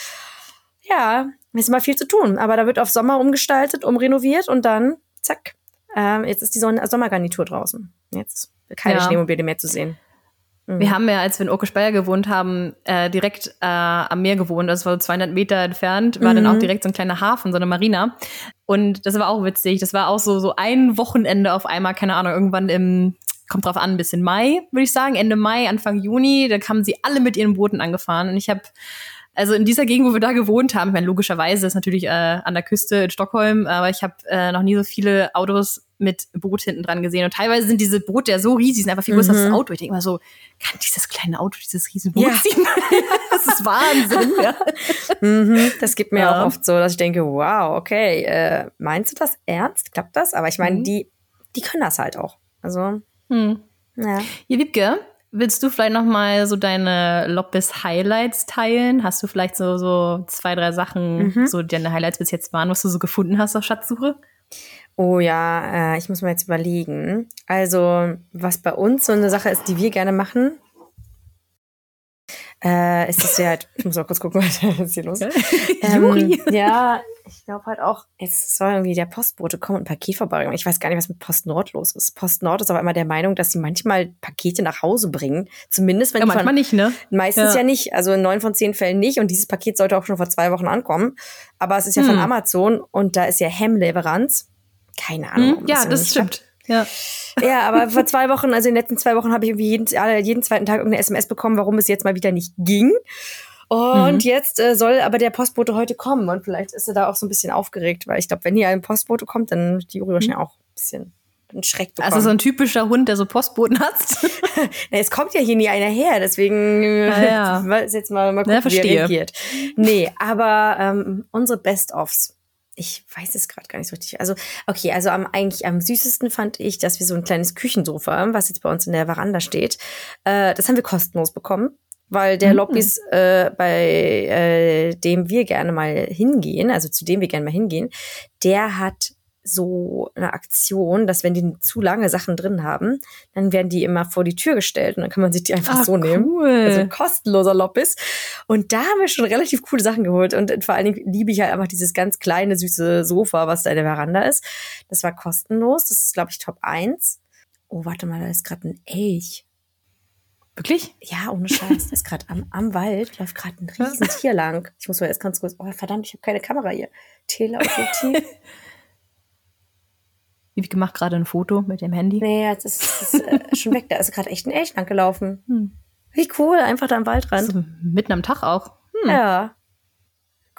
Ja, ist immer viel zu tun, aber da wird auf Sommer umgestaltet, umrenoviert und dann zack. Ähm, jetzt ist die Sonne Sommergarnitur draußen. Jetzt keine ja. Schneemobile mehr zu sehen. Mhm. Wir haben ja, als wir in Okerspeyer gewohnt haben, äh, direkt äh, am Meer gewohnt. Das war 200 Meter entfernt, war mhm. dann auch mhm. direkt so ein kleiner Hafen, so eine Marina. Und das war auch witzig. Das war auch so, so ein Wochenende auf einmal, keine Ahnung, irgendwann im, kommt drauf an, ein bisschen Mai, würde ich sagen, Ende Mai, Anfang Juni. Da kamen sie alle mit ihren Booten angefahren. Und ich habe also in dieser Gegend, wo wir da gewohnt haben, ich meine, logischerweise ist natürlich äh, an der Küste in Stockholm, aber ich habe äh, noch nie so viele Autos mit Boot hinten dran gesehen. Und teilweise sind diese Boote ja so riesig, sind einfach viel größer mhm. als das mhm. Auto. Ich denke immer so, kann dieses kleine Auto dieses riesige Boot ja. ziehen? das ist Wahnsinn. ja. mhm. Das gibt mir ja. auch oft so, dass ich denke, wow, okay, äh, meinst du das ernst? Klappt das? Aber ich meine, mhm. die, die können das halt auch. Also, hm. ja. Hier, Wiebke, Willst du vielleicht noch mal so deine Loppes Highlights teilen? Hast du vielleicht so, so zwei, drei Sachen, mhm. so deine Highlights bis jetzt waren, was du so gefunden hast auf Schatzsuche? Oh ja, äh, ich muss mal jetzt überlegen. Also, was bei uns so eine Sache ist, die wir gerne machen, äh, ist das ja halt, ich muss mal kurz gucken, was ist hier los? ähm, ja, ich glaube halt auch, jetzt soll irgendwie der Postbote kommen und ein Paket vorbeibringen. Ich weiß gar nicht, was mit Post Nord los ist. Post Nord ist aber immer der Meinung, dass sie manchmal Pakete nach Hause bringen. Zumindest wenn ja, die manchmal von, nicht, ne? Meistens Ja. ja. nicht. Also in neun von zehn Fällen nicht. Und dieses Paket sollte auch schon vor zwei Wochen ankommen. Aber es ist ja von Hm. Amazon und da ist ja Hemleveranz. Keine Ahnung. Hm? Ja, das stimmt. Ja. Ja, aber vor zwei Wochen, also in den letzten zwei Wochen, habe ich irgendwie jeden, jeden zweiten Tag irgendeine SMS bekommen, warum es jetzt mal wieder nicht ging. Und Mhm. jetzt äh, soll aber der Postbote heute kommen. Und vielleicht ist er da auch so ein bisschen aufgeregt, weil ich glaube, wenn hier ein Postbote kommt, dann die Uri wahrscheinlich auch ein bisschen einen Schreck bekommen. Also so ein typischer Hund, der so Postboten hat. Na, es kommt ja hier nie einer her, deswegen äh, Ah, ja. weiß jetzt mal, mal gucken, Ja, wie er reagiert. Nee, aber ähm, unsere Best-ofs. Ich weiß es gerade gar nicht so richtig. Also, okay, also am eigentlich am süßesten fand ich, dass wir so ein kleines Küchensofa, was jetzt bei uns in der Veranda steht, äh, das haben wir kostenlos bekommen. Weil der Mhm. Lobbys, äh, bei äh, dem wir gerne mal hingehen, also zu dem wir gerne mal hingehen, der hat so eine Aktion, dass wenn die zu lange Sachen drin haben, dann werden die immer vor die Tür gestellt und dann kann man sich die einfach Ah, so nehmen. cool. Also ein kostenloser Lobbys. Und da haben wir schon relativ coole Sachen geholt. Und vor allen Dingen liebe ich halt einfach dieses ganz kleine, süße Sofa, was da in der Veranda ist. Das war kostenlos. Das ist, glaube ich, Top 1. Oh, warte mal, da ist gerade ein Elch. Wirklich? Ja, ohne Scheiß. Da ist gerade am, am Wald, läuft gerade ein riesen Tier lang. Ich muss mal erst ganz kurz, oh verdammt, ich habe keine Kamera hier. Teleobjektiv. Ich gemacht gerade ein Foto mit dem Handy. nee, jetzt ist es äh, schon weg. Da ist gerade echt ein Elch lang gelaufen. Hm. Wie cool, einfach da am Waldrand. So mitten am Tag auch. Hm. Ja.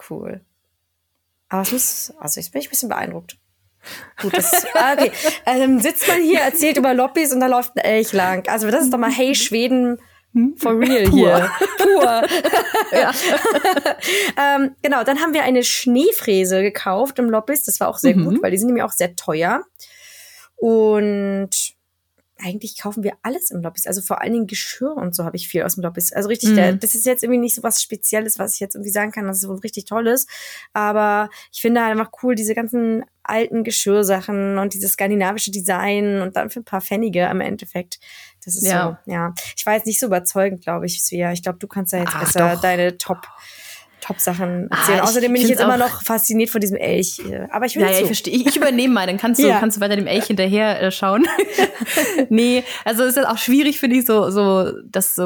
Cool. Aber es muss, also jetzt bin ich ein bisschen beeindruckt. Gut, das, ah, okay. Ähm, sitzt man hier, erzählt über Lobbys und da läuft ein Elch lang. Also das ist doch mal, hey, Schweden, for real hier. Pur. Ja. ähm, genau, dann haben wir eine Schneefräse gekauft im Lobbys. Das war auch sehr Mhm. gut, weil die sind nämlich auch sehr teuer. Und eigentlich kaufen wir alles im Lobbys. Also vor allen Dingen Geschirr und so habe ich viel aus dem Lobbys. Also richtig, Mhm. das ist jetzt irgendwie nicht so was Spezielles, was ich jetzt irgendwie sagen kann, dass es so richtig toll ist. Aber ich finde halt einfach cool, diese ganzen alten Geschirrsachen und dieses skandinavische Design und dann für ein paar Pfennige im Endeffekt. Das ist Ja. so, ja. Ich war jetzt nicht so überzeugend, glaube ich, Svea. Ich glaube, du kannst da jetzt Ach, besser doch. deine Top Top-Sachen Ah, erzählen. ich Außerdem bin ich jetzt immer noch fasziniert von diesem Elch. Aber ich will Ja, ja, zu. ich verstehe. Ich, ich übernehme mal, dann kannst du, Ja. kannst du weiter dem Elch hinterher äh, schauen. nee, also es ist auch schwierig, finde ich, so, so, das so,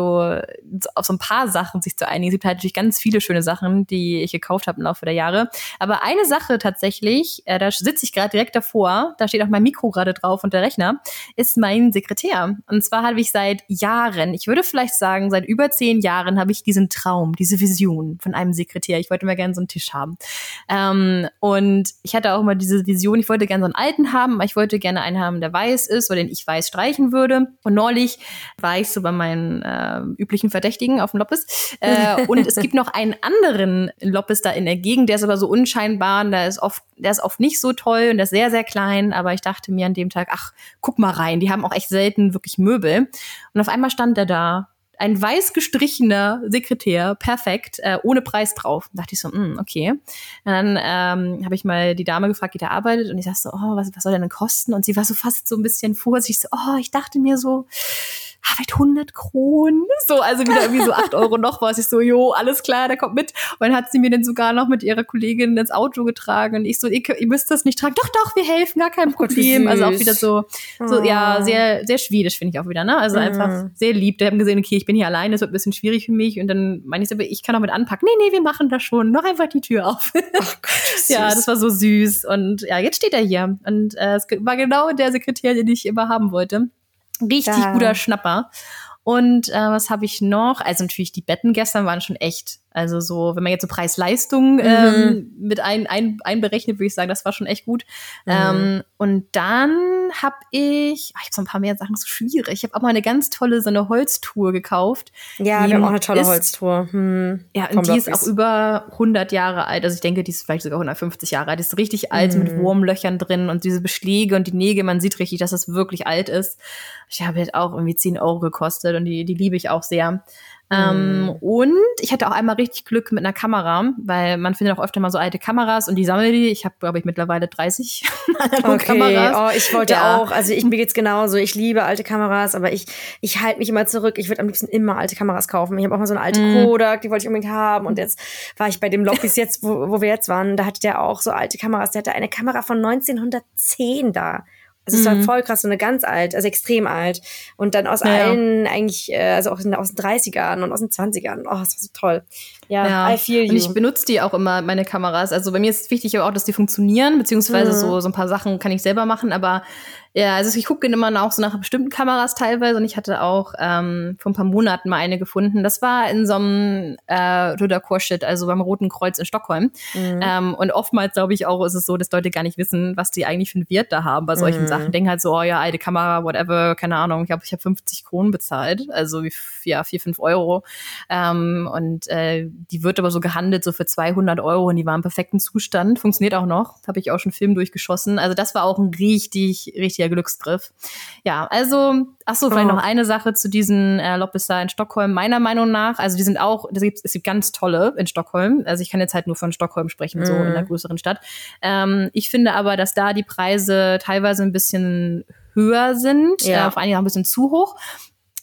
so auf so ein paar Sachen sich zu einigen. Es gibt halt natürlich ganz viele schöne Sachen, die ich gekauft habe im Laufe der Jahre. Aber eine Sache tatsächlich, äh, da sitze ich gerade direkt davor, da steht auch mein Mikro gerade drauf und der Rechner, ist mein Sekretär. Und zwar habe ich seit Jahren, ich würde vielleicht sagen, seit über zehn Jahren habe ich diesen Traum, diese Vision von einem Sekretär. Ich wollte immer gerne so einen Tisch haben. Ähm, und ich hatte auch immer diese Vision, ich wollte gerne so einen alten haben, aber ich wollte gerne einen haben, der weiß ist oder den ich weiß streichen würde. Und neulich war ich so bei meinen äh, üblichen Verdächtigen auf dem Loppes. Äh, und es gibt noch einen anderen Loppes da in der Gegend, der ist aber so unscheinbar, und der ist oft, der ist oft nicht so toll und der ist sehr, sehr klein. Aber ich dachte mir an dem Tag, ach, guck mal rein, die haben auch echt selten wirklich Möbel. Und auf einmal stand er da ein weiß gestrichener Sekretär, perfekt, äh, ohne Preis drauf. Da dachte ich so, mm, okay. Und dann ähm, habe ich mal die Dame gefragt, die da arbeitet, und ich sagte so, oh, was, was soll der denn kosten? Und sie war so fast so ein bisschen vorsichtig, so, oh, ich dachte mir so, ah, vielleicht 100 Kronen. So, also wieder irgendwie so 8 Euro noch was. Ich so, jo, alles klar, der kommt mit. Und dann hat sie mir dann sogar noch mit ihrer Kollegin ins Auto getragen. Und ich so, ihr, ihr müsst das nicht tragen. Doch, doch, wir helfen, gar kein Gott, Problem. also auch wieder so, so Oh. ja, sehr, sehr schwedisch finde ich auch wieder, ne? Also Mhm. einfach sehr lieb. Die haben gesehen, okay, ich bin hier alleine, das wird ein bisschen schwierig für mich. Und dann meine ich so, aber ich kann auch mit anpacken. Nee, nee, wir machen das schon. Noch einfach die Tür auf. ja, das war so süß. Und ja, jetzt steht er hier. Und äh, es war genau der Sekretär, den ich immer haben wollte. Richtig Da. guter Schnapper. Und äh, was habe ich noch? Also natürlich die Betten gestern waren schon echt. Also so, wenn man jetzt so Preis-Leistung ähm, mit ein, ein, einberechnet, würde ich sagen, das war schon echt gut. Mhm. Ähm, und dann habe ich, ach, ich habe so ein paar mehr Sachen so schwierig. Ich habe auch mal eine ganz tolle so eine Holztour gekauft. Ja, Die wir haben auch eine tolle ist- Holztour. Hm. Ja, und die ist auch über 100 Jahre alt. Also ich denke, die ist vielleicht sogar 150 Jahre alt. Die ist richtig alt mit Mhm. Wurmlöchern drin und diese Beschläge und die Nägel, man sieht richtig, dass das wirklich alt ist. Ich habe halt auch irgendwie 10 Euro gekostet und die, die liebe ich auch sehr. Ähm, und ich hatte auch einmal richtig Glück mit einer Kamera, weil man findet auch öfter mal so alte Kameras und die sammle die. Ich habe, glaube ich, mittlerweile 30 okay. Kameras. Oh, ich wollte ja. auch. Also ich mir geht's genauso. Ich liebe alte Kameras, aber ich, ich halte mich immer zurück. Ich würde am liebsten immer alte Kameras kaufen. Ich habe auch mal so eine alte mm. Kodak, die wollte ich unbedingt haben. Und jetzt war ich bei dem Lobbys jetzt, wo, wo wir jetzt waren, da hatte der auch so alte Kameras. Der hatte eine Kamera von 1910 da. Also es war mhm. voll krass, so eine ganz alt, also extrem alt. Und dann aus ja. allen eigentlich, äh, also auch aus den 30ern und aus den 20ern. Oh, das war so toll. Ja, ja. I feel you. Und ich benutze die auch immer, meine Kameras. Also bei mir ist es wichtig auch, dass die funktionieren, beziehungsweise mhm. so, so ein paar Sachen kann ich selber machen, aber ja, also ich gucke immer auch so nach bestimmten Kameras teilweise und ich hatte auch ähm, vor ein paar Monaten mal eine gefunden. Das war in so einem äh, Röder Korset, also beim Roten Kreuz in Stockholm. Mhm. Ähm, und oftmals glaube ich auch, ist es so, dass Leute gar nicht wissen, was die eigentlich für einen Wert da haben bei solchen mhm. Sachen. Denken halt so, oh ja, alte Kamera, whatever, keine Ahnung. Ich glaube, ich habe 50 Kronen bezahlt, also ja, 4, 5 Euro. Ähm, und äh, die wird aber so gehandelt, so für 200 Euro und die war im perfekten Zustand. Funktioniert auch noch. Habe ich auch schon Film durchgeschossen. Also das war auch ein richtig, richtig richtiger Glücksgriff. Ja, also, ach so, vielleicht oh. noch eine Sache zu diesen äh, Loppissa in Stockholm. Meiner Meinung nach, also die sind auch, es gibt, es gibt ganz tolle in Stockholm. Also ich kann jetzt halt nur von Stockholm sprechen, mm. so in einer mhm. größeren Stadt. Ähm, ich finde aber, dass da die Preise teilweise ein bisschen höher sind, ja. äh, vor allen Dingen auch ein bisschen zu hoch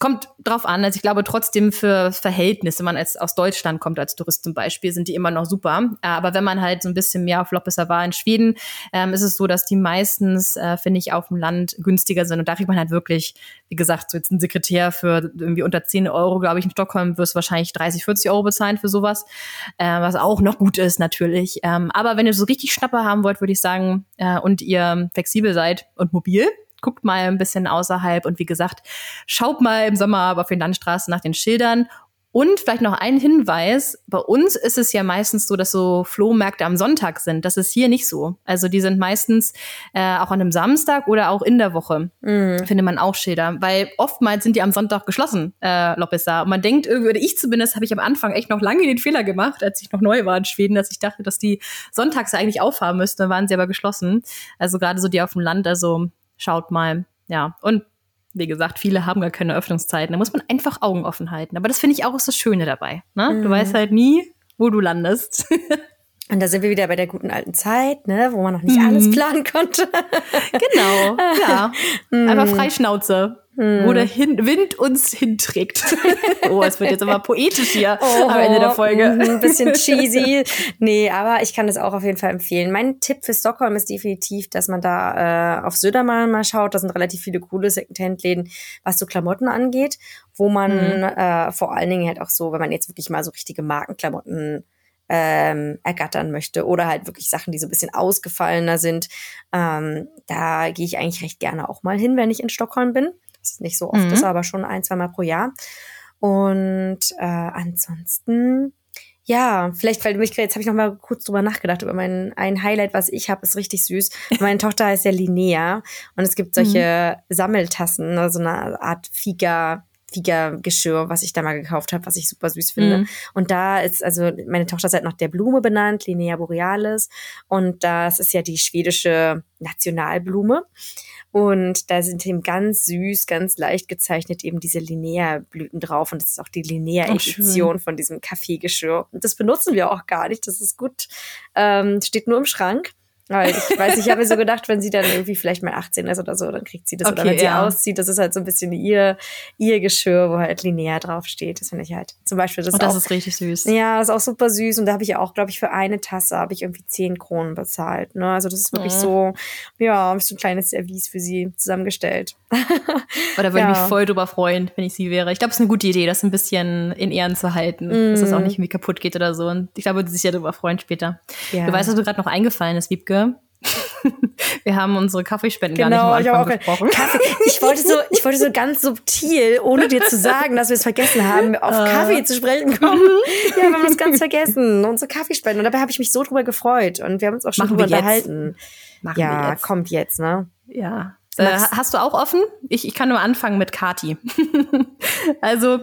kommt drauf an. Also ich glaube trotzdem für Verhältnisse, wenn man als, aus Deutschland kommt als Tourist zum Beispiel, sind die immer noch super. Aber wenn man halt so ein bisschen mehr auf Loppesa war in Schweden, ähm, ist es so, dass die meistens, äh, finde ich, auf dem Land günstiger sind. Und da kriegt man halt wirklich, wie gesagt, so jetzt ein Sekretär für irgendwie unter 10 Euro, glaube ich, in Stockholm wirst du wahrscheinlich 30, 40 Euro bezahlen für sowas, äh, was auch noch gut ist natürlich. Ähm, aber wenn ihr so richtig Schnapper haben wollt, würde ich sagen, äh, und ihr flexibel seid und mobil, guckt mal ein bisschen außerhalb und wie gesagt, schaut mal im Sommer auf den Landstraßen nach den Schildern und vielleicht noch ein Hinweis. Bei uns ist es ja meistens so, dass so Flohmärkte am Sonntag sind. Das ist hier nicht so. Also die sind meistens äh, auch an einem Samstag oder auch in der Woche. Mhm. Findet man auch Schilder. Weil oftmals sind die am Sonntag geschlossen, äh, Lopissa. Und man denkt irgendwie, oder ich zumindest, habe ich am Anfang echt noch lange den Fehler gemacht, als ich noch neu war in Schweden, dass ich dachte, dass die sonntags eigentlich aufhaben müssten. Dann waren sie aber geschlossen. Also gerade so die auf dem Land. Also schaut mal. Ja, und wie gesagt, viele haben gar keine Öffnungszeiten. Da muss man einfach Augen offen halten. Aber das finde ich auch das Schöne dabei. Ne? Mhm. Du weißt halt nie, wo du landest. Und da sind wir wieder bei der guten alten Zeit, ne, wo man noch nicht mhm. alles planen konnte. genau, ja. Einfach frei Hm. wo der Hin Wind uns hinträgt. oh, es wird jetzt aber poetisch hier oh, am Ende der Folge. Ein mhm, bisschen cheesy. Nee, aber ich kann das auch auf jeden Fall empfehlen. Mein Tipp für Stockholm ist definitiv, dass man da äh, auf Södermalm mal schaut. Da sind relativ viele coole Secondhand-Läden, was so Klamotten angeht, wo man mhm. äh, vor allen Dingen halt auch so, wenn man jetzt wirklich mal so richtige Markenklamotten ähm, ergattern möchte oder halt wirklich Sachen, die so ein bisschen ausgefallener sind. Ähm, da gehe ich eigentlich recht gerne auch mal hin, wenn ich in Stockholm bin. Das ist nicht so oft, mhm. ist aber schon ein, zwei Mal pro Jahr. Und äh, ansonsten, ja, vielleicht, weil du mich jetzt habe ich noch mal kurz drüber nachgedacht über mein ein Highlight, was ich habe, ist richtig süß. Meine Tochter heißt ja Linnea und es gibt solche mhm. Sammeltassen, also eine Art Figa Geschirr, was ich da mal gekauft habe, was ich super süß finde. Mhm. Und da ist, also meine Tochter ist halt nach der Blume benannt, Linnea borealis. Und das ist ja die schwedische Nationalblume. Und da sind eben ganz süß, ganz leicht gezeichnet eben diese Linnea-Blüten drauf. Und das ist auch die Linnea-Edition von diesem Kaffeegeschirr. Und das benutzen wir auch gar nicht. Das ist gut. Ähm, steht nur im Schrank. Weil ich weiß, ich habe mir so gedacht, wenn sie dann irgendwie vielleicht mal 18 ist oder so, dann kriegt sie das. Okay, oder wenn sie ja. auszieht, das ist halt so ein bisschen ihr, ihr Geschirr, wo halt linear draufsteht. Das finde ich halt zum Beispiel das. Und das auch, ist richtig süß. Ja, das ist auch super süß. Und da habe ich auch, glaube ich, für eine Tasse habe ich irgendwie 10 Kronen bezahlt. Ne? Also das ist wirklich oh. so, ja, habe ich so ein kleines Service für sie zusammengestellt. Oder würde ja. ich mich voll drüber freuen, wenn ich sie wäre. Ich glaube, es ist eine gute Idee, das ein bisschen in Ehren zu halten, mm. dass es auch nicht irgendwie kaputt geht oder so. Und ich glaube, sie sich ja darüber freuen später. Ja. Du weißt, was mir gerade noch eingefallen ist, Wiebke. Wir haben unsere Kaffeespenden genau, gar nicht am Anfang besprochen. Kaffee. Ich wollte so, ich wollte so ganz subtil, ohne dir zu sagen, dass wir es vergessen haben, auf uh. Kaffee zu sprechen kommen. Mhm. Ja, wir haben es ganz vergessen. Unsere Kaffeespenden. Und dabei habe ich mich so drüber gefreut. Und wir haben uns auch schon Machen drüber unterhalten. Machen ja, jetzt. kommt jetzt, ne? Ja. Äh, hast du auch offen? Ich, ich kann nur anfangen mit Kati. also,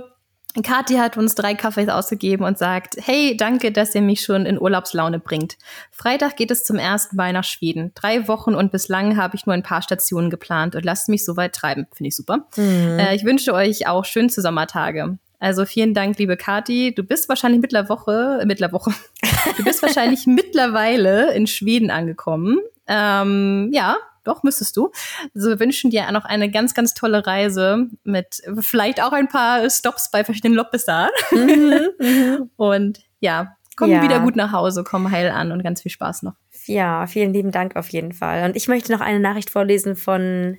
Kathi hat uns drei Kaffees ausgegeben und sagt, hey, danke, dass ihr mich schon in Urlaubslaune bringt. Freitag geht es zum ersten Mal nach Schweden. Drei Wochen und bislang habe ich nur ein paar Stationen geplant und lasst mich so weit treiben. Finde ich super. Mhm. Äh, ich wünsche euch auch schönste Sommertage. Also vielen Dank, liebe Kati. Du bist wahrscheinlich mittlerweile, mittlerweile, du bist wahrscheinlich mittlerweile in Schweden angekommen. Ähm, ja, doch, müsstest du. Also wir wünschen dir noch eine ganz, ganz tolle Reise mit vielleicht auch ein paar Stops bei verschiedenen da. Mhm, mhm. Und ja, komm ja. wieder gut nach Hause, komm heil an und ganz viel Spaß noch. Ja, vielen lieben Dank auf jeden Fall. Und ich möchte noch eine Nachricht vorlesen von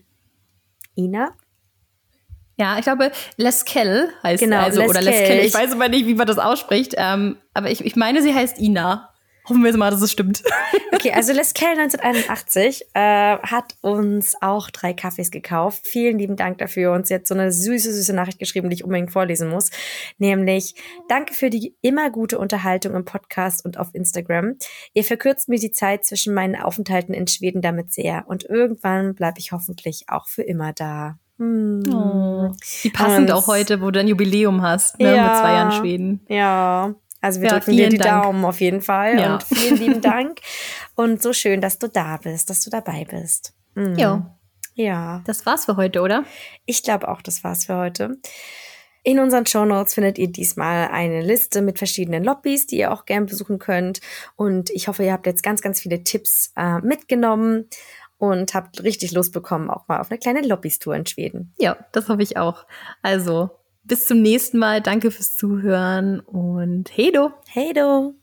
Ina. Ja, ich glaube, Leskel heißt genau, also, Les oder Leskel. Ich weiß aber nicht, wie man das ausspricht. Ähm, aber ich, ich meine, sie heißt Ina. Hoffen wir jetzt mal, dass es stimmt. Okay, also Leskel 1981 äh, hat uns auch drei Kaffees gekauft. Vielen lieben Dank dafür. Und sie hat so eine süße, süße Nachricht geschrieben, die ich unbedingt vorlesen muss. Nämlich, danke für die immer gute Unterhaltung im Podcast und auf Instagram. Ihr verkürzt mir die Zeit zwischen meinen Aufenthalten in Schweden damit sehr. Und irgendwann bleibe ich hoffentlich auch für immer da. Hm. Oh, wie passend auch heute, wo du ein Jubiläum hast, ne, ja, mit zwei Jahren Schweden. Ja, also wir ja, drücken dir die Dank. Daumen auf jeden Fall ja. und vielen lieben Dank. Und so schön, dass du da bist, dass du dabei bist. Mhm. Ja. Ja. Das war's für heute, oder? Ich glaube auch, das war's für heute. In unseren Show Notes findet ihr diesmal eine Liste mit verschiedenen Lobbys, die ihr auch gern besuchen könnt. Und ich hoffe, ihr habt jetzt ganz, ganz viele Tipps äh, mitgenommen und habt richtig Lust bekommen, auch mal auf eine kleine Lobbys-Tour in Schweden. Ja, das hoffe ich auch. Also, bis zum nächsten Mal. Danke fürs Zuhören und hey do. Hey do.